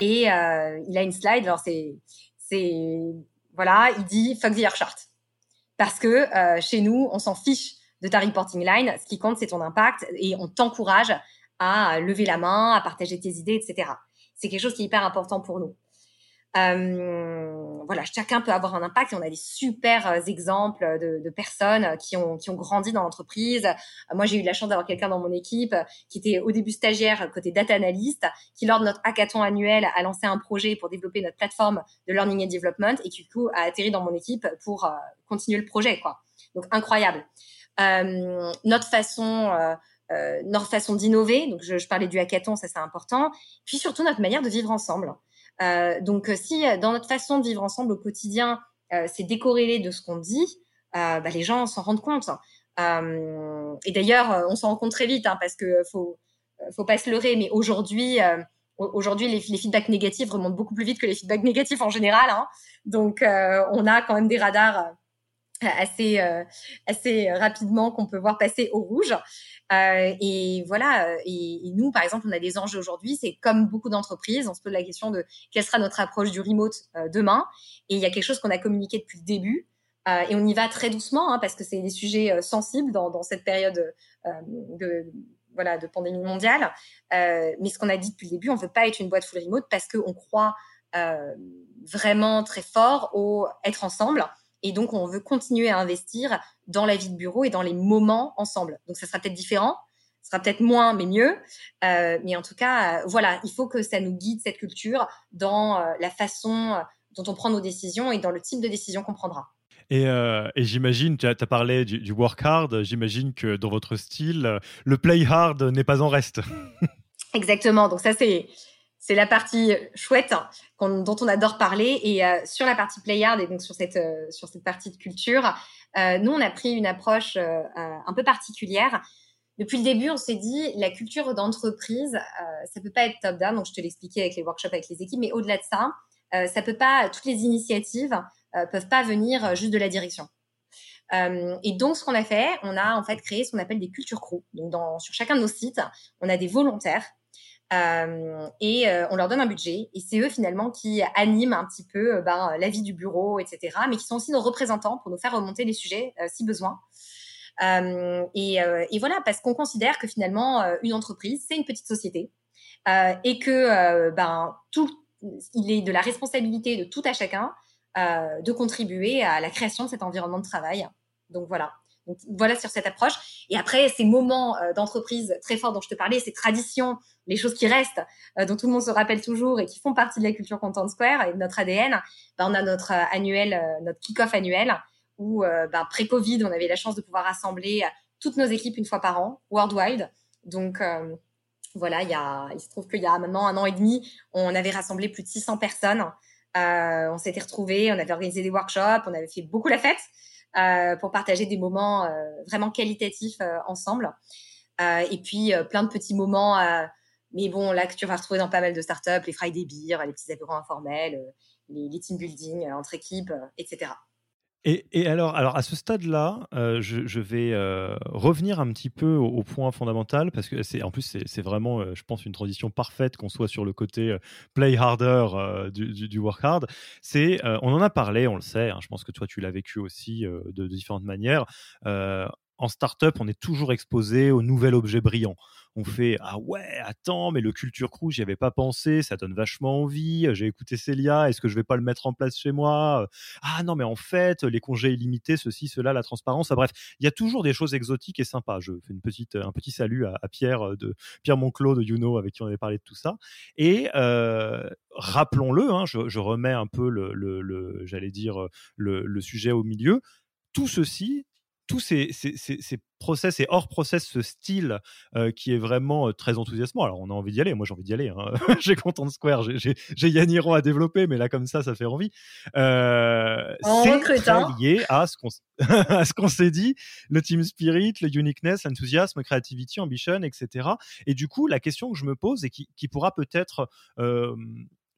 Et euh, il a une slide, alors c'est, c'est, voilà, il dit fuck the air chart. Parce que euh, chez nous, on s'en fiche de ta reporting line. Ce qui compte, c'est ton impact et on t'encourage à lever la main, à partager tes idées, etc. C'est quelque chose qui est hyper important pour nous. Euh, voilà, chacun peut avoir un impact et on a des super euh, exemples de, de personnes qui ont, qui ont grandi dans l'entreprise. Euh, moi, j'ai eu la chance d'avoir quelqu'un dans mon équipe qui était au début stagiaire côté data analyst, qui lors de notre hackathon annuel a lancé un projet pour développer notre plateforme de learning and development et qui du coup a atterri dans mon équipe pour continuer le projet, quoi. Donc incroyable. Euh, notre façon euh, notre façon d'innover. Donc, je, je, parlais du hackathon, ça c'est important. Puis surtout notre manière de vivre ensemble. Euh, donc, euh, si euh, dans notre façon de vivre ensemble au quotidien, c'est décorrélé de ce qu'on dit, bah, les gens s'en rendent compte. et d'ailleurs, on s'en rend compte très vite hein, parce que faut faut pas se leurrer. Mais aujourd'hui, aujourd'hui, les, les, feedbacks négatifs remontent beaucoup plus vite que les feedbacks négatifs en général. Hein. Donc, on a quand même des radars assez euh, assez rapidement qu'on peut voir passer au rouge euh, et voilà euh, et, nous par exemple on a des enjeux aujourd'hui. C'est comme beaucoup d'entreprises on se pose la question de quelle sera notre approche du remote demain. Et il y a quelque chose qu'on a communiqué depuis le début et on y va très doucement hein, parce que c'est des sujets sensibles dans, cette période de voilà de pandémie mondiale. Mais ce qu'on a dit depuis le début on veut pas être une boîte full remote parce qu'on croit vraiment très fort au être ensemble Et donc, on veut continuer à investir dans la vie de bureau et dans les moments ensemble. Donc, ça sera peut-être différent, ça sera peut-être moins, mais mieux. Euh, mais en tout cas, euh, voilà, il faut que ça nous guide, cette culture, dans euh, la façon dont on prend nos décisions et dans le type de décision qu'on prendra. Et, j'imagine, tu as, parlé du, work hard, j'imagine que dans votre style, le play hard n'est pas en reste. Exactement, donc ça c'est c'est la partie chouette dont on adore parler. Et euh, sur la partie playard et donc sur cette, euh, sur cette partie de culture, euh, nous, on a pris une approche un peu particulière. Depuis le début, on s'est dit, la culture d'entreprise, ça peut pas être top-down. Donc, je te l'expliquais avec les workshops, avec les équipes. Mais au-delà de ça, ça peut pas, toutes les initiatives peuvent pas venir juste de la direction. et donc, ce qu'on a fait, on a en fait créé ce qu'on appelle des culture crew. Donc, sur chacun de nos sites, on a des volontaires euh, et euh, on leur donne un budget et c'est eux finalement qui animent un petit peu euh, ben, la vie du bureau, etc. Mais qui sont aussi nos représentants pour nous faire remonter les sujets si besoin. Et, et, voilà, parce qu'on considère que finalement une entreprise c'est une petite société et que ben tout, il est de la responsabilité de tout à chacun de contribuer à la création de cet environnement de travail. Donc voilà. Donc voilà sur cette approche. Et après, ces moments euh, d'entreprise très forts dont je te parlais, ces traditions, les choses qui restent, euh, dont tout le monde se rappelle toujours et qui font partie de la culture Content Square et de notre ADN, ben, on a notre euh, annuel, notre kick-off annuel, où ben, pré-Covid, on avait la chance de pouvoir rassembler toutes nos équipes une fois par an, worldwide. Donc voilà, il, y a, il se trouve qu'il y a maintenant un an et demi, on avait rassemblé plus de 600 personnes. on s'était retrouvés, on avait organisé des workshops, on avait fait beaucoup la fête. Euh, pour partager des moments euh, vraiment qualitatifs euh, ensemble. et puis plein de petits moments mais bon, là que tu vas retrouver dans pas mal de startups, les Friday Beer, les petits apéros informels, les, les team building entre équipes, etc. Et, alors, alors, à ce stade-là, euh, je, vais euh, revenir un petit peu au, point fondamental parce que c'est en plus c'est vraiment, euh, je pense, une transition parfaite qu'on soit sur le côté play harder du, work hard. C'est, on en a parlé, on le sait. Hein, je pense que toi tu l'as vécu aussi de, de, différentes manières. En startup, on est toujours exposé au nouvel objet brillant on fait ah ouais attends mais le culture crew j'y avais pas pensé ça donne vachement envie j'ai écouté Célia est-ce que je vais pas le mettre en place chez moi ah non mais en fait les congés illimités ceci cela la transparence ah, bref il y a toujours des choses exotiques et sympas. Je fais une petite un petit salut à, Pierre euh, de Pierre Monclos de Youno avec qui on avait parlé de tout ça. Et euh, rappelons-le hein, je, remets un peu le, j'allais dire le sujet au milieu. Tout ceci tous ces, process et hors process, ce style euh, qui est vraiment euh, très enthousiasmant. Alors, on a envie d'y aller. Moi, j'ai envie d'y aller. Hein. j'ai Content Square, j'ai Yaniro à développer, mais là, comme ça, ça fait envie. Euh, c'est très hein. lié à ce qu'on s'est dit, le team spirit, le uniqueness, l'enthousiasme, creativity, ambition, etc. Et du coup, la question que je me pose et qui, qui pourra peut-être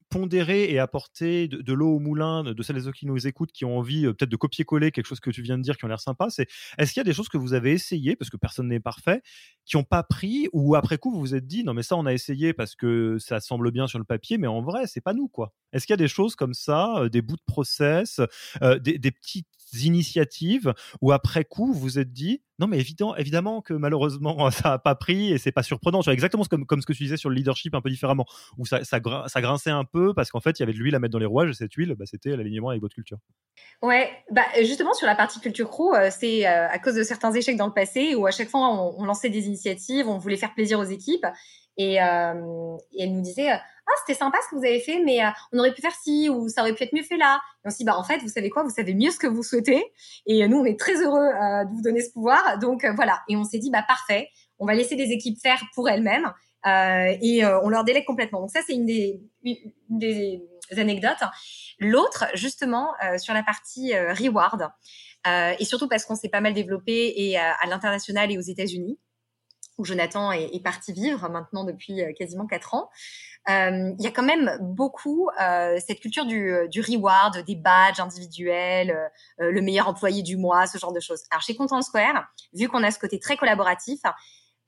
pondérer et apporter de, l'eau au moulin de celles et ceux qui nous écoutent, qui ont envie euh, peut-être de copier-coller quelque chose que tu viens de dire qui ont l'air sympa, c'est est-ce qu'il y a des choses que vous avez essayé, parce que personne n'est parfait, qui n'ont pas pris, ou après coup vous vous êtes dit non mais ça on a essayé parce que ça semble bien sur le papier, mais en vrai c'est pas nous quoi. Est-ce qu'il y a des choses comme ça, euh, des bouts de process, euh, des, des petites initiatives où après coup vous êtes dit non mais évidemment, évidemment que malheureusement ça n'a pas pris et c'est pas surprenant. C'est exactement comme, comme ce que tu disais sur le leadership un peu différemment où ça, ça, grinçait un peu parce qu'en fait il y avait de l'huile à mettre dans les rouages et cette huile bah, c'était l'alignement avec votre culture. Ouais bah justement sur la partie culture crew euh, c'est euh, à cause de certains échecs dans le passé où à chaque fois on, lançait des initiatives on voulait faire plaisir aux équipes et, euh, elle nous disait ah c'était sympa ce que vous avez fait mais euh, on aurait pu faire ci ou ça aurait pu être mieux fait là et on se dit bah en fait vous savez quoi? Vous savez mieux ce que vous souhaitez et nous on est très heureux euh, de vous donner ce pouvoir. Donc euh, voilà. Et on s'est dit bah parfait. On va laisser les équipes faire pour elles-mêmes et on leur délègue complètement. Donc ça c'est une des, une des anecdotes. L'autre justement sur la partie reward et surtout parce qu'on s'est pas mal développé et à l'international et aux États-Unis où Jonathan est, parti vivre maintenant depuis quasiment quatre ans. Euh, il y a quand même beaucoup euh, cette culture du, reward, des badges individuels, euh, le meilleur employé du mois, ce genre de choses. Alors chez Content Square, vu qu'on a ce côté très collaboratif,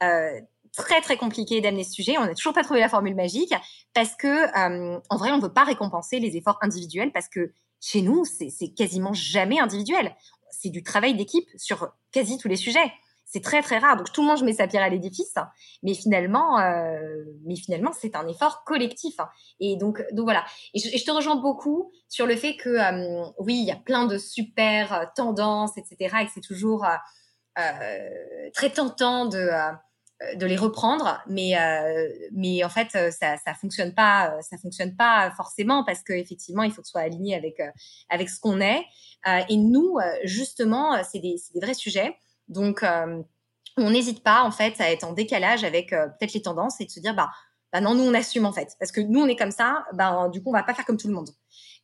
très très compliqué d'amener ce sujet. On n'a toujours pas trouvé la formule magique parce que en vrai, on ne veut pas récompenser les efforts individuels parce que chez nous, c'est quasiment jamais individuel. C'est du travail d'équipe sur quasi tous les sujets c'est très très rare. Donc tout le monde met sa pierre à l'édifice, mais finalement, euh, mais finalement, c'est un effort collectif. Et donc, donc voilà. Et je, te rejoins beaucoup sur le fait que euh, oui, il y a plein de super euh, tendances, etc. Et que c'est toujours très tentant de de les reprendre, mais mais en fait ça ça fonctionne pas ça fonctionne pas forcément parce qu'effectivement il faut que ce soit aligné avec avec ce qu'on est et nous justement c'est des c'est des vrais sujets donc, euh, on n'hésite pas en fait à être en décalage avec euh, peut-être les tendances et de se dire bah, bah non nous on assume en fait. Parce que nous on est comme ça bah du coup on va pas faire comme tout le monde.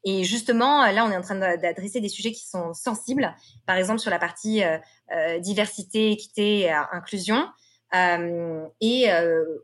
Et justement là on est en train d'adresser des sujets qui sont sensibles. Par exemple sur la partie euh, diversité équité et inclusion. Et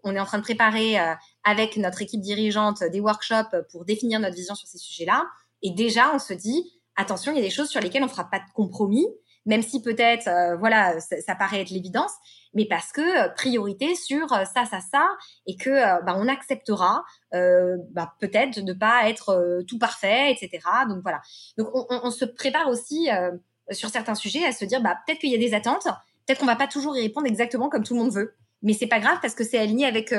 on est en train de préparer avec notre équipe dirigeante des workshops pour définir notre vision sur ces sujets là et déjà on se dit attention il y a des choses sur lesquelles on fera pas de compromis même si peut-être, euh, voilà, ça, paraît être l'évidence, mais parce que euh, priorité sur euh, ça, ça, ça, et que bah, on acceptera bah, peut-être de ne pas être tout parfait, etc. Donc voilà. Donc on, on se prépare aussi sur certains sujets à se dire, bah, peut-être qu'il y a des attentes, peut-être qu'on va pas toujours y répondre exactement comme tout le monde veut, mais c'est pas grave parce que c'est aligné avec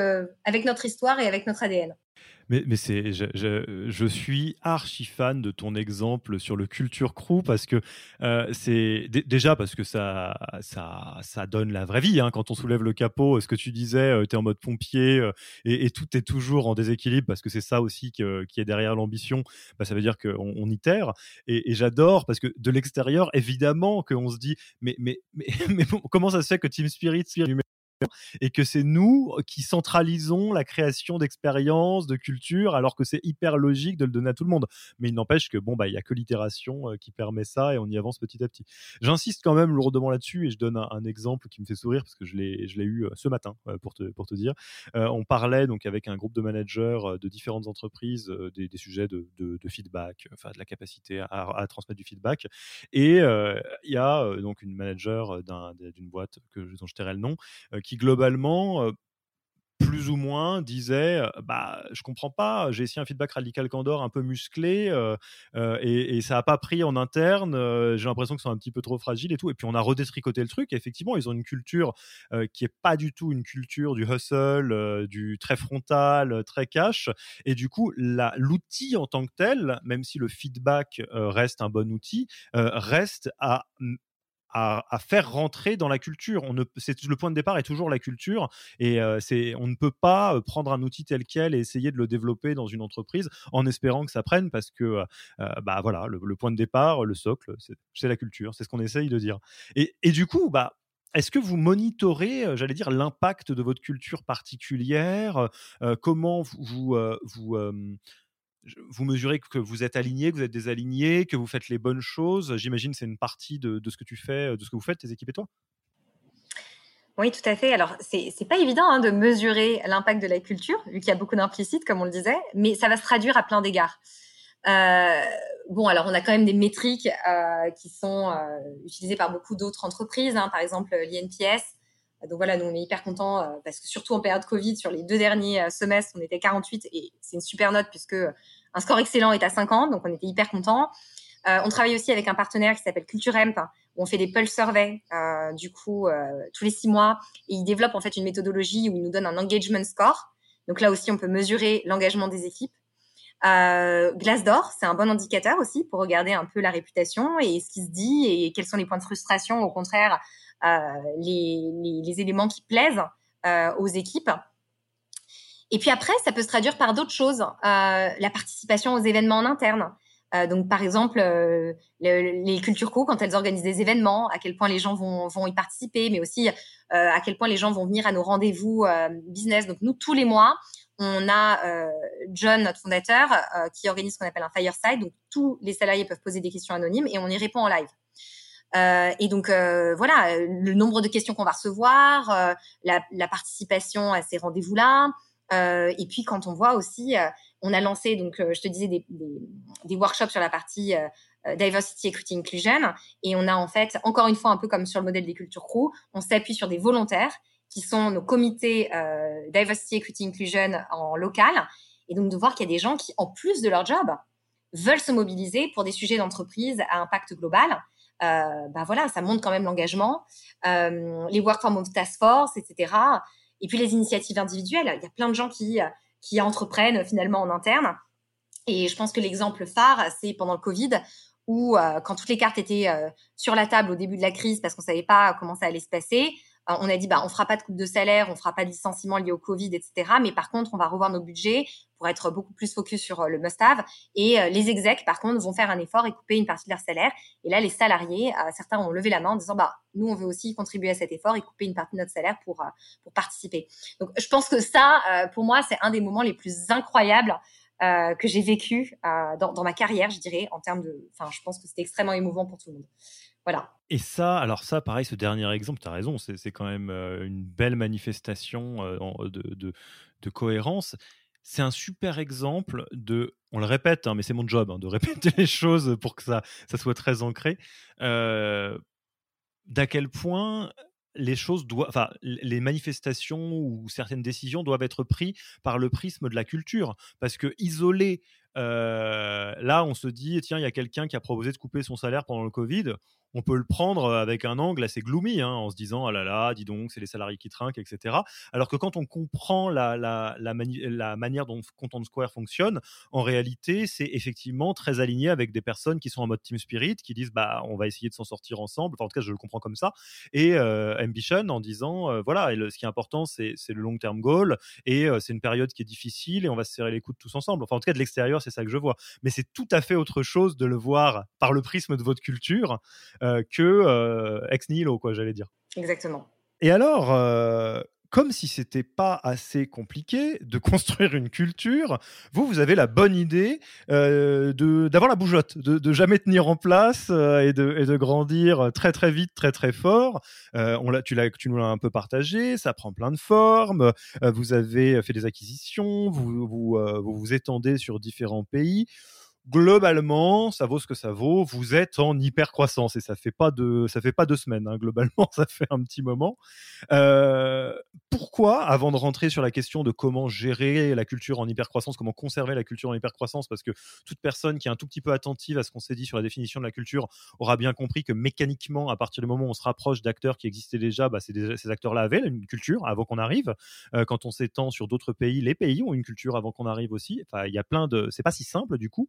avec notre histoire et avec notre ADN. Mais, je, suis archi fan de ton exemple sur le culture crew parce que euh, c'est déjà parce que ça, ça, donne la vraie vie. Hein, quand on soulève le capot, ce que tu disais, euh, tu es en mode pompier euh, et, tout est toujours en déséquilibre parce que c'est ça aussi qui est derrière l'ambition. Bah, ça veut dire qu'on on itère. Et, et j'adore parce que de l'extérieur, évidemment, qu'on se dit mais, mais, mais, mais comment ça se fait que Team Spirit, Spirit et que c'est nous qui centralisons la création d'expériences, de culture, alors que c'est hyper logique de le donner à tout le monde. Mais il n'empêche que bon, bah, il y a que l'itération euh, qui permet ça et on y avance petit à petit. J'insiste quand même lourdement là-dessus et je donne un, exemple qui me fait sourire parce que je l'ai, eu euh, ce matin euh, pour te, pour te dire. on parlait donc avec un groupe de managers de différentes entreprises des, sujets de, feedback, enfin de la capacité à, à transmettre du feedback. Et il y a donc une manager d'une boîte que, dont je tairai le nom qui globalement plus ou moins disait bah je comprends pas j'ai essayé un feedback radical candor un peu musclé et, ça a pas pris en interne j'ai l'impression que c'est un petit peu trop fragile et tout et puis on a redétricoté le truc. Et effectivement ils ont une culture qui est pas du tout une culture du hustle du très frontal très cash. Et du coup l'outil en tant que tel même si le feedback reste un bon outil reste à à, faire rentrer dans la culture. On ne, le point de départ est toujours la culture et euh, c'est, on ne peut pas euh, prendre un outil tel quel et essayer de le développer dans une entreprise en espérant que ça prenne parce que euh, bah voilà, le, point de départ, le socle, c'est, la culture, c'est ce qu'on essaye de dire. Et, et du coup, bah est-ce que vous monitorez, j'allais dire, l'impact de votre culture particulière? Comment vous, vous mesurez que vous êtes aligné, que vous êtes désaligné, que vous faites les bonnes choses. J'imagine c'est une partie de, ce que tu fais, de ce que vous faites, tes équipes et toi. Oui, tout à fait. Alors, c'est n'est pas évident hein, de mesurer l'impact de la culture, vu qu'il y a beaucoup d'implicites, comme on le disait, mais ça va se traduire à plein d'égards. Euh, bon, alors on a quand même des métriques euh, qui sont euh, utilisées par beaucoup d'autres entreprises, hein, par exemple l'INPS, donc voilà, nous on est hyper contents euh, parce que surtout en période Covid, sur les deux derniers euh, semestres, on était 48 et c'est une super note puisque un score excellent est à 50, donc on était hyper contents. Euh, on travaille aussi avec un partenaire qui s'appelle CultureAmp, où on fait des pulse surveys, du coup, tous les six mois. Et il développe en fait une méthodologie où il nous donne un engagement score. Donc là aussi, on peut mesurer l'engagement des équipes. Euh, Glassdoor, c'est un bon indicateur aussi pour regarder un peu la réputation et ce qui se dit et quels sont les points de frustration, au contraire, euh, les, éléments qui plaisent euh, aux équipes. Et puis après, ça peut se traduire par d'autres choses, euh, la participation aux événements en interne. donc, par exemple, les culture co, quand elles organisent des événements, à quel point les gens vont, vont y participer, mais aussi à quel point les gens vont venir à nos rendez-vous business. Donc, nous, tous les mois, on a John, notre fondateur, qui organise ce qu'on appelle un fireside. Donc, tous les salariés peuvent poser des questions anonymes et on y répond en live. Euh, et donc euh, voilà, le nombre de questions qu'on va recevoir, euh, la, la, participation à ces rendez-vous-là. et puis quand on voit aussi, on a lancé donc je te disais des, des, des workshops sur la partie diversity, equity, inclusion, et on a en fait encore une fois un peu comme sur le modèle des cultures crew, on s'appuie sur des volontaires qui sont nos comités diversity, equity, inclusion en local, et donc de voir qu'il y a des gens qui en plus de leur job veulent se mobiliser pour des sujets d'entreprise à impact global bah voilà, ça montre quand même l'engagement. les work from home task force, etc. Et puis les initiatives individuelles. Il y a plein de gens qui qui entreprennent finalement en interne. Et je pense que l'exemple phare, c'est pendant le Covid, où quand toutes les cartes étaient sur la table au début de la crise parce qu'on savait pas comment ça allait se passer, on a dit bah on fera pas de coupe de salaire, on fera pas de licenciement lié au Covid, etc. Mais par contre, on va revoir nos budgets pour être beaucoup plus focus sur euh, le must-have. Et euh, les execs, par contre, vont faire un effort et couper une partie de leur salaire. Et là, les salariés, euh, certains ont levé la main en disant bah nous, on veut aussi contribuer à cet effort et couper une partie de notre salaire pour pour participer. Donc, je pense que ça, pour moi, c'est un des moments les plus incroyables. que j'ai vécu dans, dans, ma carrière, je dirais, en termes de. Enfin, je pense que c'était extrêmement émouvant pour tout le monde. Voilà. Et ça, alors ça, pareil, ce dernier exemple, tu as raison, c'est quand même euh, une belle manifestation euh, de, cohérence. C'est un super exemple de, on le répète, hein, mais c'est mon job hein, de répéter les choses pour que ça, ça soit très ancré, euh, d'à quel point les choses doivent, enfin, les manifestations ou certaines décisions doivent être prises par le prisme de la culture, parce que isoler, là, on se dit, tiens, il y a quelqu'un qui a proposé de couper son salaire pendant le Covid on peut le prendre avec un angle assez gloomy, hein, en se disant ah là là, dis donc, c'est les salariés qui trinquent, etc. Alors que quand on comprend la, manière dont Content Square fonctionne, en réalité, c'est effectivement très aligné avec des personnes qui sont en mode team spirit, qui disent bah on va essayer de s'en sortir ensemble. Enfin, en tout cas, je le comprends comme ça. Et euh, ambition en disant euh, voilà, ce qui est important, c'est le long term goal et euh, c'est une période qui est difficile et on va se serrer les coudes tous ensemble. Enfin, en tout cas, de l'extérieur, c'est ça que je vois. Mais c'est tout à fait autre chose de le voir par le prisme de votre culture euh, que euh, ex nihilo, quoi, j'allais dire. Exactement. Et alors, euh, comme si c'était pas assez compliqué de construire une culture, vous, vous avez la bonne idée de d'avoir la bougeotte, de, de, jamais tenir en place et, de, et, de, grandir très très vite, très très fort. on l'a, tu, tu nous l'as un peu partagé, ça prend plein de formes. vous avez fait des acquisitions, vous vous, vous, vous étendez sur différents pays globalement, ça vaut ce que ça vaut. Vous êtes en hyper croissance et ça fait pas de ça fait pas deux semaines. Hein, globalement, ça fait un petit moment. Euh, pourquoi, avant de rentrer sur la question de comment gérer la culture en hyper croissance, comment conserver la culture en hyper croissance, parce que toute personne qui est un tout petit peu attentive à ce qu'on s'est dit sur la définition de la culture aura bien compris que mécaniquement, à partir du moment où on se rapproche d'acteurs qui existaient déjà, bah, c'est ces acteurs-là avaient une culture avant qu'on arrive. Euh, quand on s'étend sur d'autres pays, les pays ont une culture avant qu'on arrive aussi. Enfin, il y a plein de. C'est pas si simple du coup.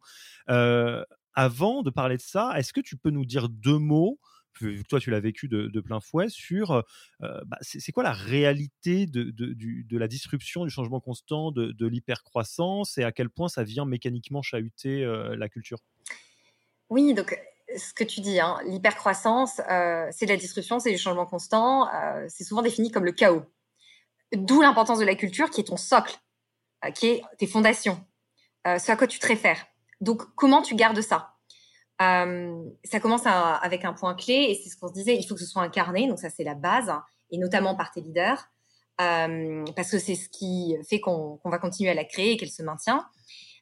Avant de parler de ça, est-ce que tu peux nous dire deux mots vu que toi tu l'as vécu de, plein fouet, sur bah, c'est quoi la réalité de, la disruption, du changement constant, de, l'hypercroissance et à quel point ça vient mécaniquement chahuter la culture? Oui, donc ce que tu dis, hein, l'hypercroissance, c'est de la disruption, c'est du changement constant, c'est souvent défini comme le chaos. D'où l'importance de la culture qui est ton socle, qui est tes fondations, ce à quoi tu te réfères. Donc, comment tu gardes ça? Euh, Ça commence avec un point clé, et c'est ce qu'on se disait, il faut que ce soit incarné, donc ça c'est la base, et notamment par tes leaders, euh, parce que c'est ce qui fait qu'on va continuer à la créer et qu'elle se maintient.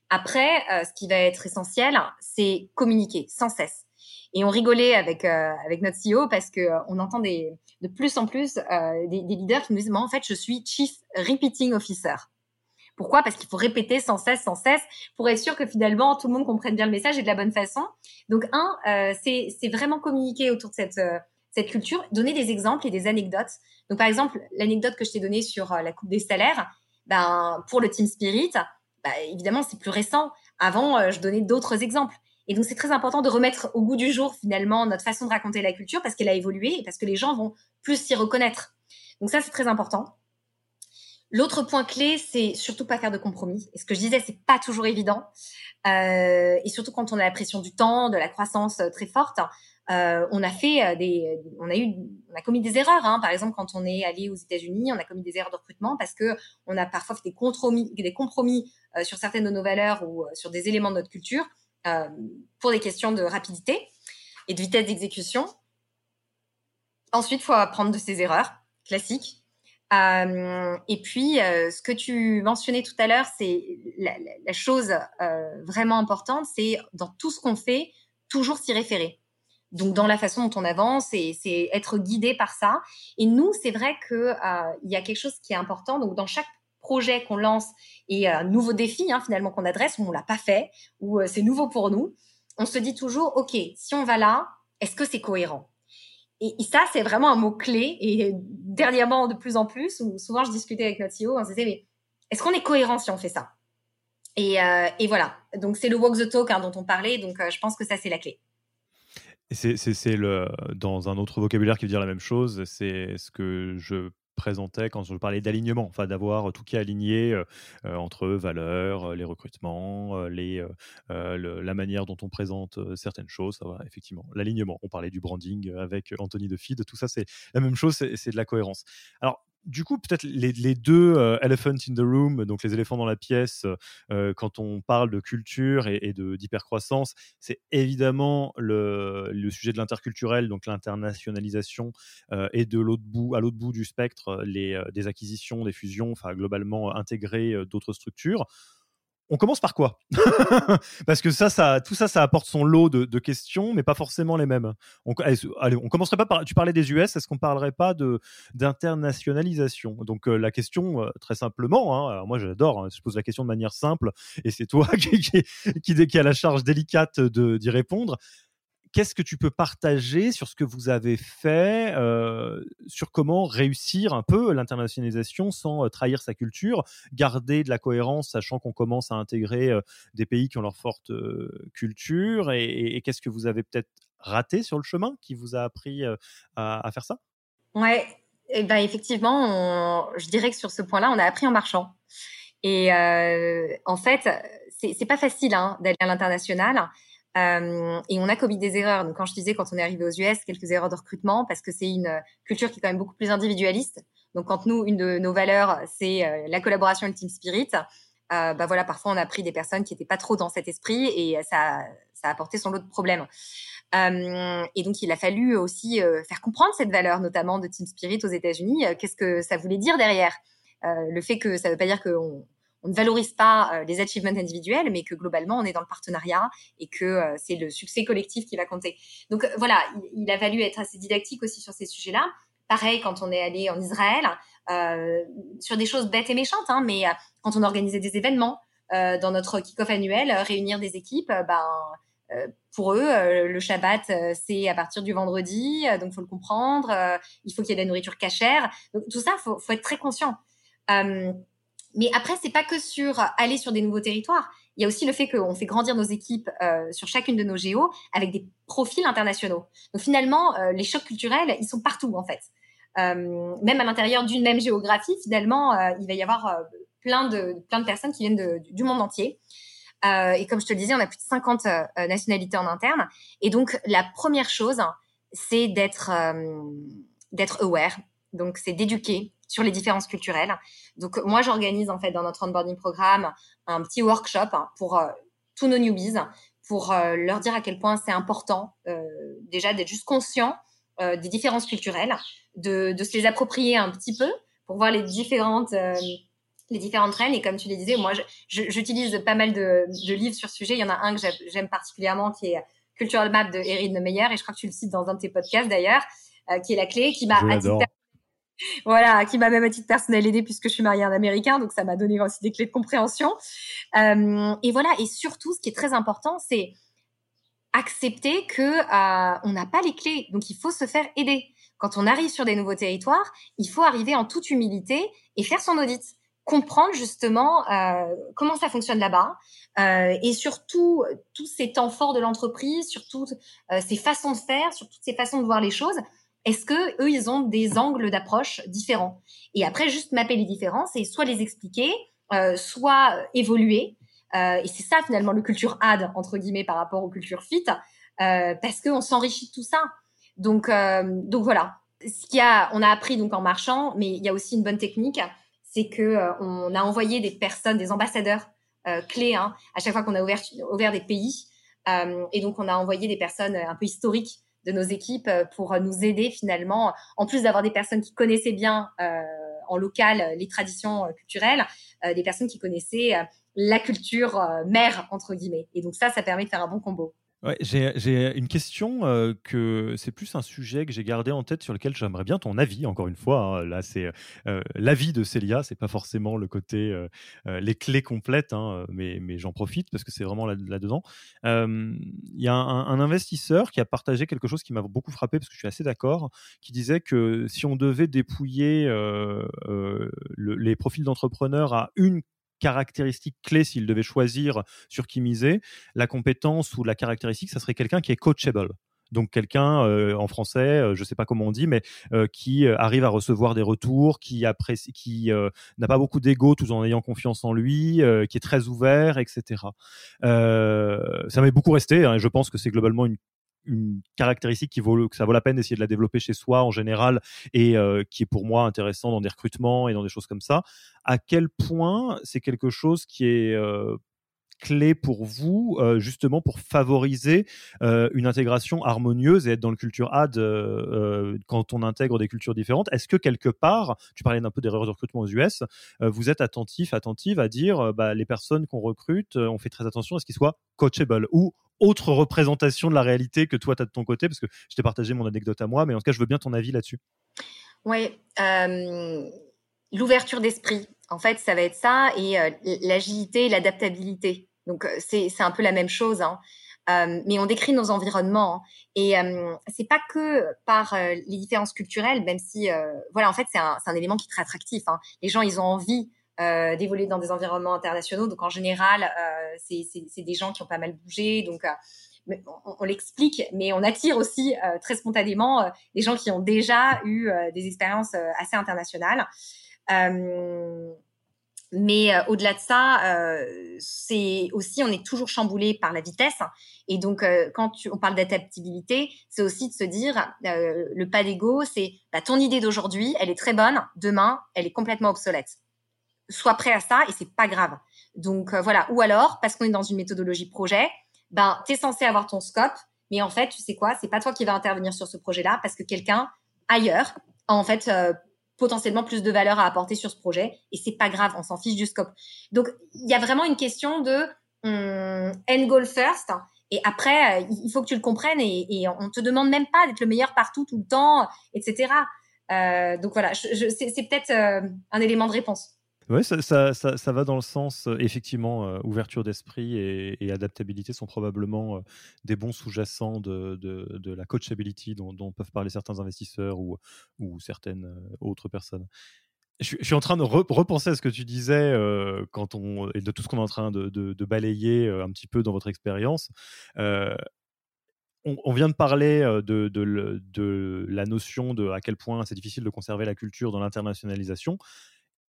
Après, euh, ce qui va être essentiel, c'est communiquer sans cesse. Et on rigolait avec avec notre CEO parce que on entend de plus en plus des, des, leaders qui nous disent, moi en fait, je suis Chief Repeating Officer. Pourquoi? Parce qu'il faut répéter sans cesse, sans cesse, pour être sûr que finalement tout le monde comprenne bien le message et de la bonne façon. Donc un, euh, c'est vraiment communiquer autour de cette euh, cette culture, donner des exemples et des anecdotes. Donc par exemple, l'anecdote que je t'ai donnée sur euh, la coupe des salaires, ben pour le Team Spirit, ben, évidemment c'est plus récent. Avant, je donnais d'autres exemples. Et donc c'est très important de remettre au goût du jour finalement notre façon de raconter la culture parce qu'elle a évolué et parce que les gens vont plus s'y reconnaître. Donc ça c'est très important. L'autre point clé, c'est surtout pas faire de compromis. Et ce que je disais, c'est pas toujours évident. Euh, et surtout quand on a la pression du temps, de la croissance euh, très forte, euh, on a fait euh, des, on a eu, on a commis des erreurs. Hein. Par exemple, quand on est allé aux États-Unis, on a commis des erreurs de recrutement parce que on a parfois fait des compromis, des compromis euh, sur certaines de nos valeurs ou sur des éléments de notre culture pour des questions de rapidité et de vitesse d'exécution. Ensuite, faut apprendre de ces erreurs classiques euh, et puis, euh, ce que tu mentionnais tout à l'heure, c'est la, chose euh, vraiment importante, c'est dans tout ce qu'on fait, toujours s'y référer. Donc, dans la façon dont on avance, c'est être guidé par ça. Et nous, c'est vrai que il y a quelque chose qui est important. Donc, dans chaque projet qu'on lance et un nouveau défi hein, finalement qu'on adresse, où on l'a pas fait, où c'est nouveau pour nous, on se dit toujours, ok, si on va là, est-ce que c'est cohérent? Et, ça, c'est vraiment un mot-clé. Et dernièrement, de plus en plus, où souvent je discutais avec notre CEO, on se disait, mais est-ce qu'on est cohérent si on fait ça? Et, euh, et, voilà. Donc, c'est le walk the talk hein, dont on parlait. Donc, euh, je pense que ça, c'est la clé. C'est dans un autre vocabulaire qui veut dire la même chose. C'est ce que je présentais quand je parlais d'alignement, enfin d'avoir tout qui est aligné euh, euh, entre valeurs, euh, les recrutements, les, la manière dont on présente certaines choses. Effectivement, l'alignement. On parlait du branding avec Anthony de tout ça c'est la même chose, c'est de la cohérence. Alors du coup, peut-être les, deux euh, elephant in the room, donc les éléphants dans la pièce, euh, quand on parle de culture et, de d'hypercroissance, c'est évidemment le, sujet de l'interculturel, donc l'internationalisation, euh, et de l'autre bout, à l'autre bout du spectre, les, des acquisitions, des fusions, enfin globalement intégrer d'autres structures on commence par quoi Parce que ça, tout ça, ça apporte son lot de, questions, mais pas forcément les mêmes. On, allez, on commencerait pas par. Tu parlais des US, est-ce qu'on parlerait pas de d'internationalisation? Donc euh, la question, euh, très simplement, hein, moi j'adore, hein, je pose la question de manière simple, et c'est toi qui, qui, qui, qui, a la charge délicate d'y répondre qu'est-ce que tu peux partager sur ce que vous avez fait, euh, sur comment réussir un peu l'internationalisation sans euh, trahir sa culture, garder de la cohérence, sachant qu'on commence à intégrer euh, des pays qui ont leur forte culture, et, qu'est-ce que vous avez peut-être raté sur le chemin qui vous a appris à, faire ça? Ouais, eh ben effectivement, je dirais que sur ce point-là, on a appris en marchant. Et en fait, c'est pas facile hein, d'aller à l'international. Euh, et on a commis des erreurs. Donc, quand je disais, quand on est arrivé aux US, quelques erreurs de recrutement, parce que c'est une euh, culture qui est quand même beaucoup plus individualiste. Donc, quand nous, une de nos valeurs, c'est euh, la collaboration et le team spirit, bah voilà, parfois on a pris des personnes qui n'étaient pas trop dans cet esprit et ça, ça a apporté son lot de problèmes. Et donc, il a fallu aussi faire comprendre cette valeur, notamment de team spirit aux États-Unis. Qu'est-ce que ça voulait dire derrière? Le fait que ça ne veut pas dire qu'on on ne valorise pas euh, les achievements individuels, mais que globalement, on est dans le partenariat et que euh, c'est le succès collectif qui va compter. Donc euh, voilà, il, a fallu être assez didactique aussi sur ces sujets-là. Pareil quand on est allé en Israël, sur des choses bêtes et méchantes, hein, mais quand on organisait des événements dans notre kick-off annuel, réunir des équipes, ben pour eux, le Shabbat, c'est à partir du vendredi, donc faut le comprendre. il faut qu'il y ait de la nourriture cachère. Donc tout ça, faut, faut être très conscient. Mais après, c'est pas que sur aller sur des nouveaux territoires. Il y a aussi le fait qu'on fait grandir nos équipes euh, sur chacune de nos géos avec des profils internationaux. Donc finalement, euh, les chocs culturels, ils sont partout en fait. Euh, même à l'intérieur d'une même géographie, finalement, euh, il va y avoir euh, plein de plein de personnes qui viennent du monde entier. et comme je te le disais, on a plus de 50 nationalités en interne. Et donc la première chose, c'est d'être d'être aware. Donc c'est d'éduquer sur les différences culturelles. Donc moi, j'organise en fait dans notre onboarding programme un petit workshop hein, pour euh, tous nos newbies, pour euh, leur dire à quel point c'est important euh, déjà d'être juste conscient des différences culturelles, de, de, se les approprier un petit peu pour voir les différentes les différentes règles. Et comme tu les disais, moi, j'utilise pas mal de, de, livres sur ce sujet. Il y en a un que j'aime particulièrement qui est Cultural Map de Erin Meyer, et je crois que tu le cites dans un de tes podcasts d'ailleurs, qui est la clé, qui m'a voilà, qui m'a même à titre personnel aidé puisque je suis mariée à un Américain, donc ça m'a donné aussi des clés de compréhension. Euh, et voilà, et surtout, ce qui est très important, c'est accepter que euh, on n'a pas les clés, donc il faut se faire aider. Quand on arrive sur des nouveaux territoires, il faut arriver en toute humilité et faire son audit, comprendre justement euh, comment ça fonctionne là-bas, et surtout tous ces temps forts de l'entreprise, sur toutes ces façons de faire, sur toutes ces façons de voir les choses est-ce que eux ils ont des angles d'approche différents? Et après juste mapper les différences et soit les expliquer, euh, soit évoluer. Euh, et c'est ça finalement le culture ad entre guillemets par rapport aux cultures fit, euh, parce qu'on s'enrichit de tout ça. Donc euh, donc voilà. Ce qu'il y a, on a appris donc en marchant, mais il y a aussi une bonne technique, c'est que euh, on a envoyé des personnes, des ambassadeurs clés hein, à chaque fois qu'on a ouvert ouvert des pays. et donc on a envoyé des personnes un peu historiques de nos équipes euh, pour nous aider finalement, en plus d'avoir des personnes qui connaissaient bien euh, en local les traditions euh, culturelles, des personnes qui connaissaient la culture mère entre guillemets. Et donc ça, ça permet de faire un bon combo. Ouais, j'ai une question euh, que c'est plus un sujet que j'ai gardé en tête sur lequel j'aimerais bien ton avis. Encore une fois, hein. là c'est euh, l'avis de Célia, c'est pas forcément le côté euh, les clés complètes, hein, mais, mais j'en profite parce que c'est vraiment là-dedans. Il y a un, investisseur qui a partagé quelque chose qui m'a beaucoup frappé parce que je suis assez d'accord, qui disait que si on devait dépouiller les profils d'entrepreneurs à une caractéristique clé s'il devait choisir sur qui miser, la compétence ou la caractéristique, ça serait quelqu'un qui est coachable. Donc quelqu'un euh, en français, euh, je ne sais pas comment on dit, mais euh, qui arrive à recevoir des retours, qui qui n'a pas beaucoup d'ego tout en ayant confiance en lui, qui est très ouvert, etc. ça m'est beaucoup resté. Hein, et je pense que c'est globalement une une caractéristique qui vaut que ça vaut la peine d'essayer de la développer chez soi en général et euh, qui est pour moi intéressant dans des recrutements et dans des choses comme ça. À quel point c'est quelque chose qui est euh, clé pour vous, euh, justement pour favoriser une intégration harmonieuse et être dans le culture ad quand on intègre des cultures différentes Est-ce que quelque part, tu parlais d'un peu d'erreurs de recrutement aux US, vous êtes attentif, attentive à dire bah, les personnes qu'on recrute, on fait très attention à ce qu'ils soient coachable ou autre représentation de la réalité que toi, tu as de ton côté? Parce que je t'ai partagé mon anecdote à moi, mais en tout cas, je veux bien ton avis là-dessus. Oui, euh, l'ouverture d'esprit, en fait, ça va être ça, et euh, l'agilité, l'adaptabilité. Donc, euh, c'est un peu la même chose. Hein. mais on décrit nos environnements hein. et c'est pas que par les différences culturelles, même si voilà en fait c'est un, un, élément qui est très attractif. Hein. Les gens ils ont envie euh, d'évoluer dans des environnements internationaux. Donc en général, euh, c'est des gens qui ont pas mal bougé. Donc euh, on, l'explique, mais on attire aussi très spontanément des gens qui ont déjà eu des expériences assez internationales. Mais au-delà de ça, c'est aussi, on est toujours chamboulé par la vitesse. Et donc, quand on parle d'adaptabilité, c'est aussi de se dire, le pas d'ego, c'est bah, ton idée d'aujourd'hui, elle est très bonne. Demain, elle est complètement obsolète sois prêt à ça et c'est pas grave. Donc euh, voilà. Ou alors, parce qu'on est dans une méthodologie projet, ben tu es censé avoir ton scope, mais en fait, tu sais quoi, c'est pas toi qui vas intervenir sur ce projet-là parce que quelqu'un ailleurs a en fait euh, potentiellement plus de valeur à apporter sur ce projet et c'est pas grave, on s'en fiche du scope. Donc il y a vraiment une question de hum, end goal first. Et après, euh, il faut que tu le comprennes et, et on te demande même pas d'être le meilleur partout tout le temps, etc. donc voilà, c'est peut-être un élément de réponse. Oui, ça, ça, ça, va dans le sens, euh, effectivement, euh, ouverture d'esprit et, adaptabilité sont probablement euh, des bons sous-jacents de, de, la coachability dont, peuvent parler certains investisseurs ou, ou certaines autres personnes. Je, suis en train de repenser à ce que tu disais quand on, et de tout ce qu'on est en train de, de balayer un petit peu dans votre expérience. On, vient de parler de, de, la notion de à quel point c'est difficile de conserver la culture dans l'internationalisation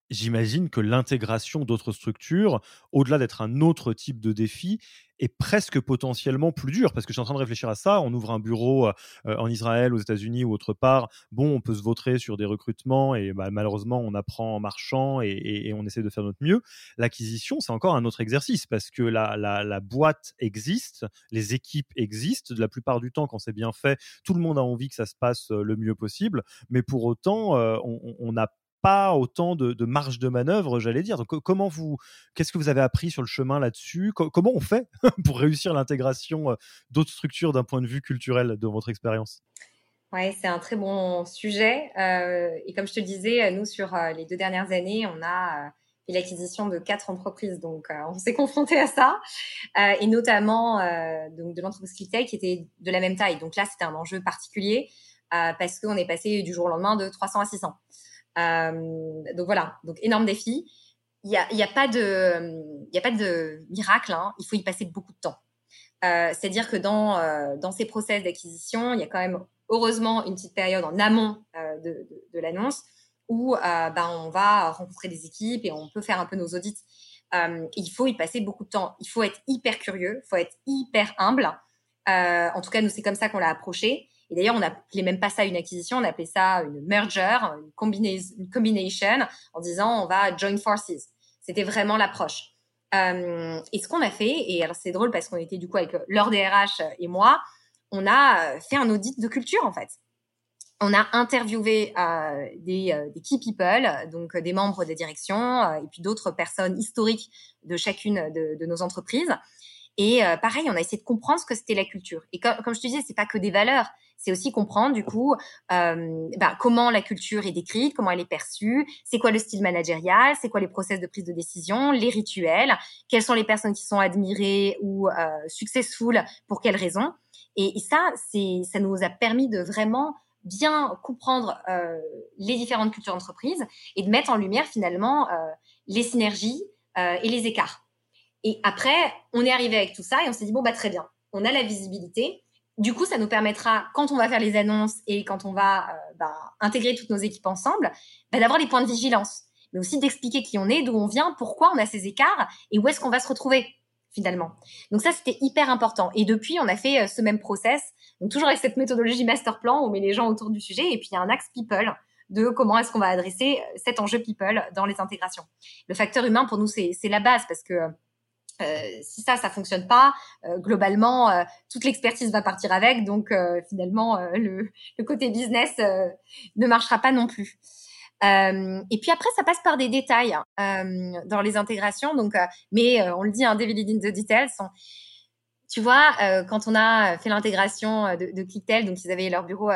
j'imagine que l'intégration d'autres structures, au-delà d'être un autre type de défi, est presque potentiellement plus dur parce que je suis en train de réfléchir à ça. On ouvre un bureau euh, en Israël, aux États-Unis ou autre part. Bon, on peut se vautrer sur des recrutements et bah, malheureusement, on apprend en marchant et, on essaie de faire notre mieux. L'acquisition, c'est encore un autre exercice parce que la, boîte existe, les équipes existent. La plupart du temps, quand c'est bien fait, tout le monde a envie que ça se passe euh, le mieux possible. Mais pour autant, euh, on n'a autant de, marge de manœuvre, j'allais dire. Donc, comment vous, qu'est-ce que vous avez appris sur le chemin là-dessus? Comment on fait pour réussir l'intégration euh, d'autres structures d'un point de vue culturel de votre expérience? Ouais, c'est un très bon sujet. Euh, et comme je te disais, nous, sur euh, les deux dernières années, on a fait l'acquisition de quatre entreprises. Donc, on s'est confronté à ça. et notamment donc de l'entreprise Clicktail qui était de la même taille. Donc là, c'était un enjeu particulier parce qu'on est passé du jour au lendemain de 300 à 600. Euh, donc voilà, donc énorme défi. Il n'y a, a, pas de, miracle, hein. il faut y passer beaucoup de temps. Euh, c'est-à-dire que dans, euh, dans ces process d'acquisition, il y a quand même heureusement une petite période en amont de, de, l'annonce où ben, on va rencontrer des équipes et on peut faire un peu nos audits. il faut y passer beaucoup de temps. Il faut être hyper curieux, il faut être hyper humble. en tout cas, nous, c'est comme ça qu'on l'a approché. Et d'ailleurs, on n'appelait même pas ça une acquisition, on appelait ça une merger, une, combination, en disant on va join forces. C'était vraiment l'approche. Euh, et ce qu'on a fait, et alors c'est drôle parce qu'on était du coup avec leur DRH et moi, on a fait un audit de culture en fait. On a interviewé euh, des, euh, key people, donc des membres des directions et puis d'autres personnes historiques de chacune de, nos entreprises. Et pareil, on a essayé de comprendre ce que c'était la culture. Et comme je te disais, c'est pas que des valeurs, c'est aussi comprendre du coup euh, bah, comment la culture est décrite, comment elle est perçue, c'est quoi le style managérial, c'est quoi les process de prise de décision, les rituels, quelles sont les personnes qui sont admirées ou euh, successful, pour quelles raisons. Et, ça, ça nous a permis de vraiment bien comprendre euh, les différentes cultures d'entreprise et de mettre en lumière finalement euh, les synergies et les écarts. Et après, on est arrivé avec tout ça et on s'est dit bon bah très bien, on a la visibilité, du coup, ça nous permettra, quand on va faire les annonces et quand on va euh, bah, intégrer toutes nos équipes ensemble, bah, d'avoir des points de vigilance, mais aussi d'expliquer qui on est, d'où on vient, pourquoi on a ces écarts et où est-ce qu'on va se retrouver finalement. Donc ça, c'était hyper important. Et depuis, on a fait euh, ce même process, donc toujours avec cette méthodologie master plan, on met les gens autour du sujet et puis il y a un axe people de comment est-ce qu'on va adresser euh, cet enjeu people dans les intégrations. Le facteur humain, pour nous, c'est la base parce que euh, si ça, ça fonctionne pas, euh, globalement, euh, toute l'expertise va partir avec. Donc, finalement, le, le, côté business ne marchera pas non plus. et puis après, ça passe par des détails hein, dans les intégrations. Donc, mais on le dit, hein, devil in the details. Sont, tu vois, quand on a fait l'intégration de, de Clicktel, donc ils avaient leur bureau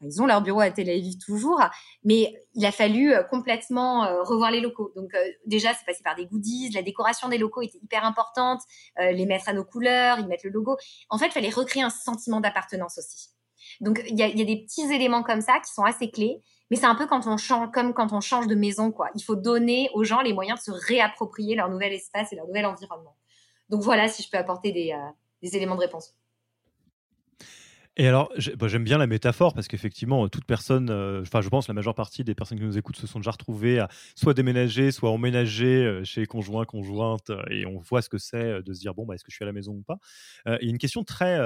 ils ont leur bureau à Tel Aviv toujours, mais il a fallu euh, complètement euh, revoir les locaux. Donc euh, déjà, c'est passé par des goodies, la décoration des locaux était hyper importante, les mettre à nos couleurs, y mettre le logo. En fait, il fallait recréer un sentiment d'appartenance aussi. Donc il y a, y a, des petits éléments comme ça qui sont assez clés, mais c'est un peu quand on change, comme quand on change de maison, quoi. Il faut donner aux gens les moyens de se réapproprier leur nouvel espace et leur nouvel environnement. Donc voilà, si je peux apporter des, des éléments de réponse. Et alors, bah, j'aime bien la métaphore parce qu'effectivement, toute personne, euh, enfin, je pense la majeure partie des personnes qui nous écoutent se sont déjà retrouvées à soit déménager, soit emménager euh, chez conjoint, conjointe, euh, et on voit ce que c'est de se dire bon, bah, est-ce que je suis à la maison ou pas? Il y a une question très,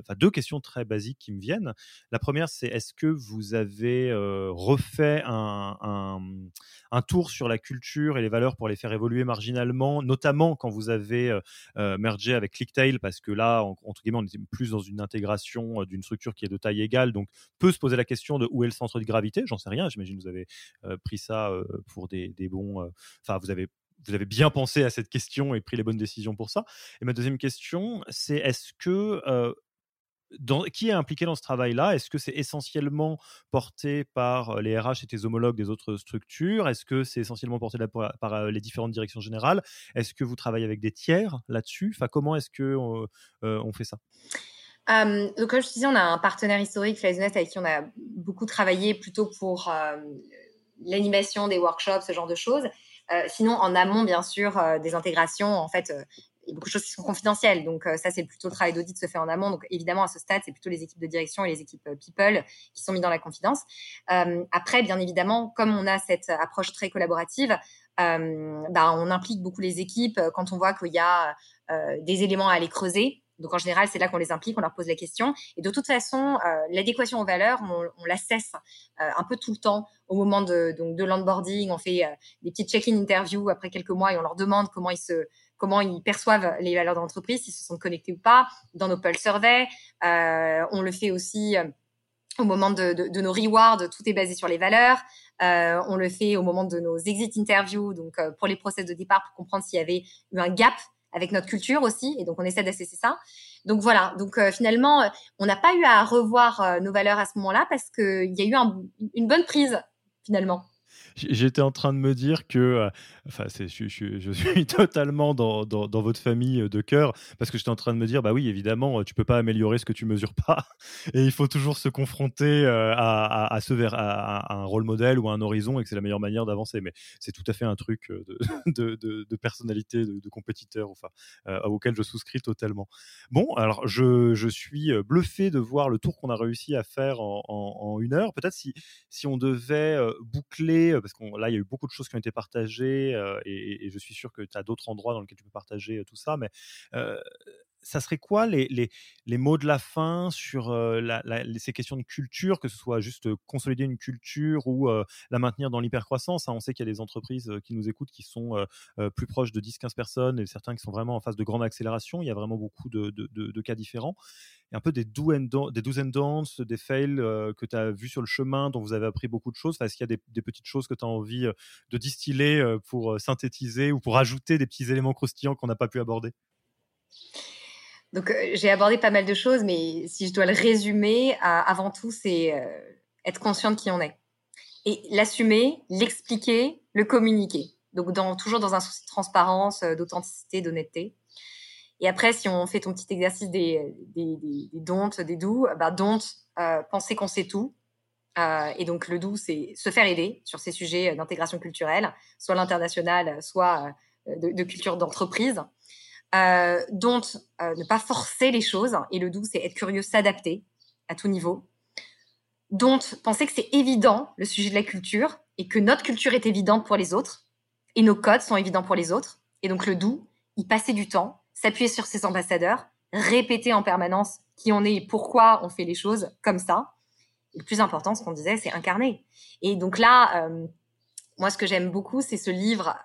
enfin, deux questions très basiques qui me viennent. La première, c'est est-ce que vous avez refait un, un, un, tour sur la culture et les valeurs pour les faire évoluer marginalement, notamment quand vous avez mergé avec Clicktail, parce que là, entre guillemets, on était plus dans une intégration euh, d'une structure qui est de taille égale, donc peut se poser la question de où est le centre de gravité. J'en sais rien. J'imagine que vous avez euh, pris ça euh, pour des, bons. Enfin, vous avez vous avez bien pensé à cette question et pris les bonnes décisions pour ça. Et ma deuxième question, c'est est-ce que qui est impliqué dans ce travail-là? Est-ce que c'est essentiellement porté par les RH et tes homologues des autres structures? Est-ce que c'est essentiellement porté par, les différentes directions générales? Est-ce que vous travaillez avec des tiers là-dessus? Enfin, Comment est-ce qu'on on fait ça? Euh, donc, comme je te disais, on a un partenaire historique, Flyzonet, avec qui on a beaucoup travaillé plutôt pour euh, l'animation des workshops, ce genre de choses. Euh, sinon, en amont, bien sûr, des intégrations, en fait, il y a beaucoup de choses qui sont confidentielles. Donc, ça, c'est plutôt le travail d'audit se fait en amont. Donc, évidemment, à ce stade, c'est plutôt les équipes de direction et les équipes people qui sont mis dans la confidence. après, bien évidemment, comme on a cette approche très collaborative, bah, on implique beaucoup les équipes quand on voit qu'il y a des éléments à aller creuser. Donc en général, c'est là qu'on les implique, on leur pose la question. Et de toute façon, euh, l'adéquation aux valeurs, on, la cesse euh, un peu tout le temps au moment de, donc, de l'onboarding. On fait euh, des petites check-in interviews après quelques mois et on leur demande comment ils se comment ils perçoivent les valeurs de l'entreprise, s'ils se sont connectés ou pas, dans nos pulse surveys. on le fait aussi au moment de, nos rewards, tout est basé sur les valeurs. On le fait au moment de nos exit interviews, donc pour les process de départ, pour comprendre s'il y avait eu un gap avec notre culture aussi, et donc on essaie d'assesser ça. Donc voilà, donc euh, finalement, on n'a pas eu à revoir euh, nos valeurs à ce moment-là parce qu'il y a eu une bonne prise finalement. J'étais en train de me dire que, euh, enfin, je, je, suis totalement dans, dans, votre famille de cœur, parce que j'étais en train de me dire, bah oui, évidemment, tu peux pas améliorer ce que tu mesures pas, et il faut toujours se confronter euh, à, à, ce vers, à, un rôle modèle ou à un horizon, et que c'est la meilleure manière d'avancer. Mais c'est tout à fait un truc euh, de, de, de, personnalité, de, compétiteur, enfin, euh, auquel je souscris totalement. Bon, alors je, je suis bluffé de voir le tour qu'on a réussi à faire en, en, une heure. Peut-être si, si on devait boucler parce que là, il y a eu beaucoup de choses qui ont été partagées euh, et, je suis sûr que tu as d'autres endroits dans lesquels tu peux partager euh, tout ça. Mais euh, ça serait quoi les, mots de la fin sur ces questions de culture, que ce soit juste consolider une culture ou la maintenir dans l'hypercroissance hein? On sait qu'il y a des entreprises qui nous écoutent qui sont plus proches de 10-15 personnes et certains qui sont vraiment en phase de grande accélération. Il y a vraiment beaucoup de, de, de, cas différents. Et un peu des do and des fails que tu as vus sur le chemin, dont vous avez appris beaucoup de choses. Est-ce qu'il y a des, des, petites choses que tu as envie de distiller pour synthétiser ou pour ajouter des petits éléments croustillants qu'on n'a pas pu aborder? Donc, euh, j'ai abordé pas mal de choses, mais si je dois le résumer, avant tout, c'est euh, être conscient de qui on est. Et l'assumer, l'expliquer, le communiquer. Donc, toujours dans un souci de transparence, euh, d'authenticité, d'honnêteté. Et après, si on fait ton petit exercice des, des, des, don'ts, des doux, bah, don't, penser qu'on sait tout. et donc, le doux, c'est se faire aider sur ces sujets d'intégration culturelle, soit l'international, soit de, de culture d'entreprise. Euh, dont euh, ne pas forcer les choses. Et le doux, c'est être curieux, s'adapter à tout niveau. Dont penser que c'est évident le sujet de la culture et que notre culture est évidente pour les autres et nos codes sont évidents pour les autres. Et donc le doux, y passer du temps, s'appuyer sur ses ambassadeurs, répéter en permanence qui on est et pourquoi on fait les choses comme ça. Et le plus important, ce qu'on disait, c'est incarner. Et donc là, euh, moi, ce que j'aime beaucoup, c'est ce livre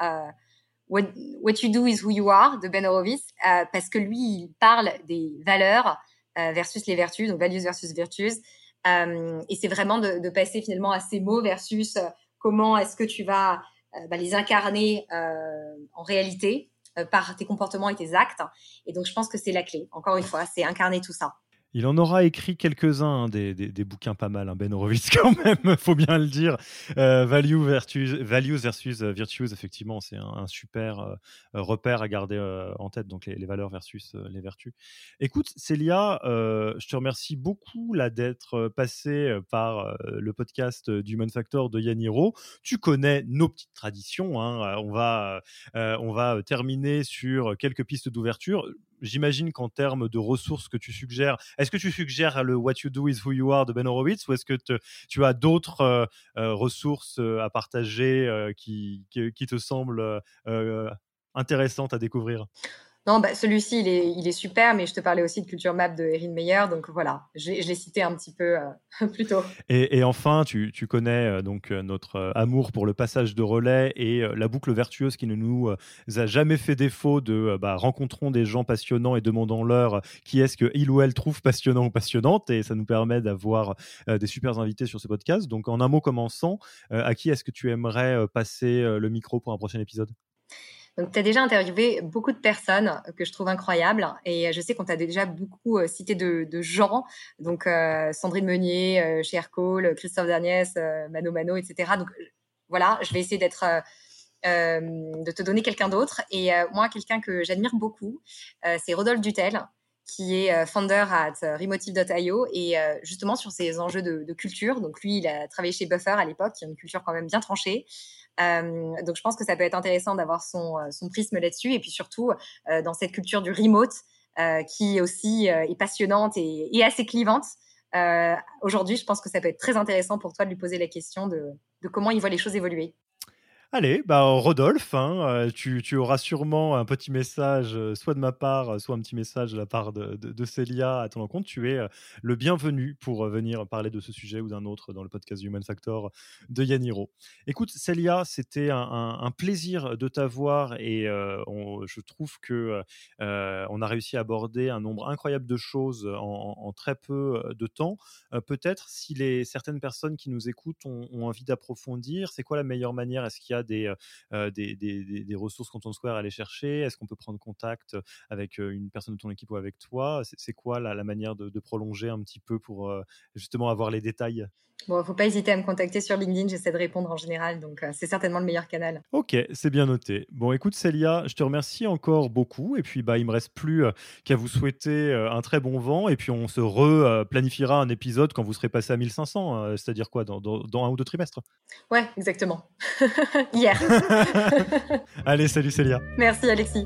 What, You Do Is Who You Are de Ben Horowitz, euh, parce que lui, il parle des valeurs euh, versus les vertus, donc values versus virtues. Euh, et c'est vraiment de, passer finalement à ces mots versus comment est-ce que tu vas bah, les incarner en réalité par tes comportements et tes actes. Et donc, je pense que c'est la clé. Encore une fois, c'est incarner tout ça. Il en aura écrit quelques-uns, hein, des, des, bouquins pas mal, hein, Ben Horowitz quand même, faut bien le dire. Euh, value versus, values versus uh, virtues, effectivement, c'est un, super euh, repère à garder euh, en tête, donc les, valeurs versus euh, les vertus. Écoute, Célia, euh, je te remercie beaucoup là d'être passée par le podcast du Human Factor de Yaniro. Tu connais nos petites traditions, hein, on, va, on va terminer sur quelques pistes d'ouverture j'imagine qu'en termes de ressources que tu suggères, est-ce que tu suggères le What You Do Is Who You Are de Ben Horowitz ou est-ce que tu as d'autres euh, euh, ressources euh, à partager qui, qui, te semblent intéressantes à découvrir? Non, bah, celui-ci, il est, super, mais je te parlais aussi de Culture Map de Erin Meyer, donc voilà, je, l'ai cité un petit peu euh, plus tôt. Et, enfin, tu, connais euh, donc euh, notre amour pour le passage de relais et la boucle vertueuse qui ne nous a jamais fait défaut de bah, rencontrons des gens passionnants et demandons-leur qui est-ce qu'il ou elle trouve passionnant ou passionnante, et ça nous permet d'avoir des super invités sur ce podcast. Donc, en un mot commençant, à qui est-ce que tu aimerais passer le micro pour un prochain épisode? Donc, tu as déjà interviewé beaucoup de personnes que je trouve incroyables et je sais qu'on t'a déjà beaucoup euh, cité de, gens, donc euh, Sandrine Meunier, euh, Cher Cole, Christophe Derniès, euh, Mano Mano, etc. Donc voilà, je vais essayer d'être euh, de te donner quelqu'un d'autre. Et moi, quelqu'un que j'admire beaucoup, c'est Rodolphe Dutel, qui est founder at remotive.io et justement sur ces enjeux de, de, culture. Donc lui, il a travaillé chez Buffer à l'époque, qui a une culture quand même bien tranchée. Euh, donc je pense que ça peut être intéressant d'avoir son, euh, son prisme là-dessus et puis surtout euh, dans cette culture du remote euh, qui aussi euh, est passionnante et, et assez clivante. Aujourd'hui, je pense que ça peut être très intéressant pour toi de lui poser la question de, de comment il voit les choses évoluer. Allez, bah, Rodolphe, hein, euh, tu, auras sûrement un petit message, euh, soit de ma part, soit un petit message de la part de, Célia à ton encontre. Tu es euh, le bienvenu pour venir parler de ce sujet ou d'un autre dans le podcast Human Factor de Yaniro. Écoute, Célia, c'était un, plaisir de t'avoir et euh, je trouve que euh, on a réussi à aborder un nombre incroyable de choses en, très peu de temps. Peut-être si les certaines personnes qui nous écoutent ont, envie d'approfondir, c'est quoi la meilleure manière? Est-ce qu'il y des, euh, des, des, des, ressources Content Square à aller chercher? Est-ce qu'on peut prendre contact avec une personne de ton équipe ou avec toi? C'est quoi la, la manière de, prolonger un petit peu pour justement avoir les détails? Bon, faut pas hésiter à me contacter sur LinkedIn, j'essaie de répondre en général, donc euh, c'est certainement le meilleur canal. Ok, c'est bien noté. Bon, écoute Célia, je te remercie encore beaucoup, et puis bah il me reste plus euh, qu'à vous souhaiter euh, un très bon vent, et puis on se replanifiera un épisode quand vous serez passé à 1500, c'est-à-dire quoi, dans, dans, dans, un ou deux trimestres Ouais, exactement. Hier. Allez, salut Célia. Merci Alexis.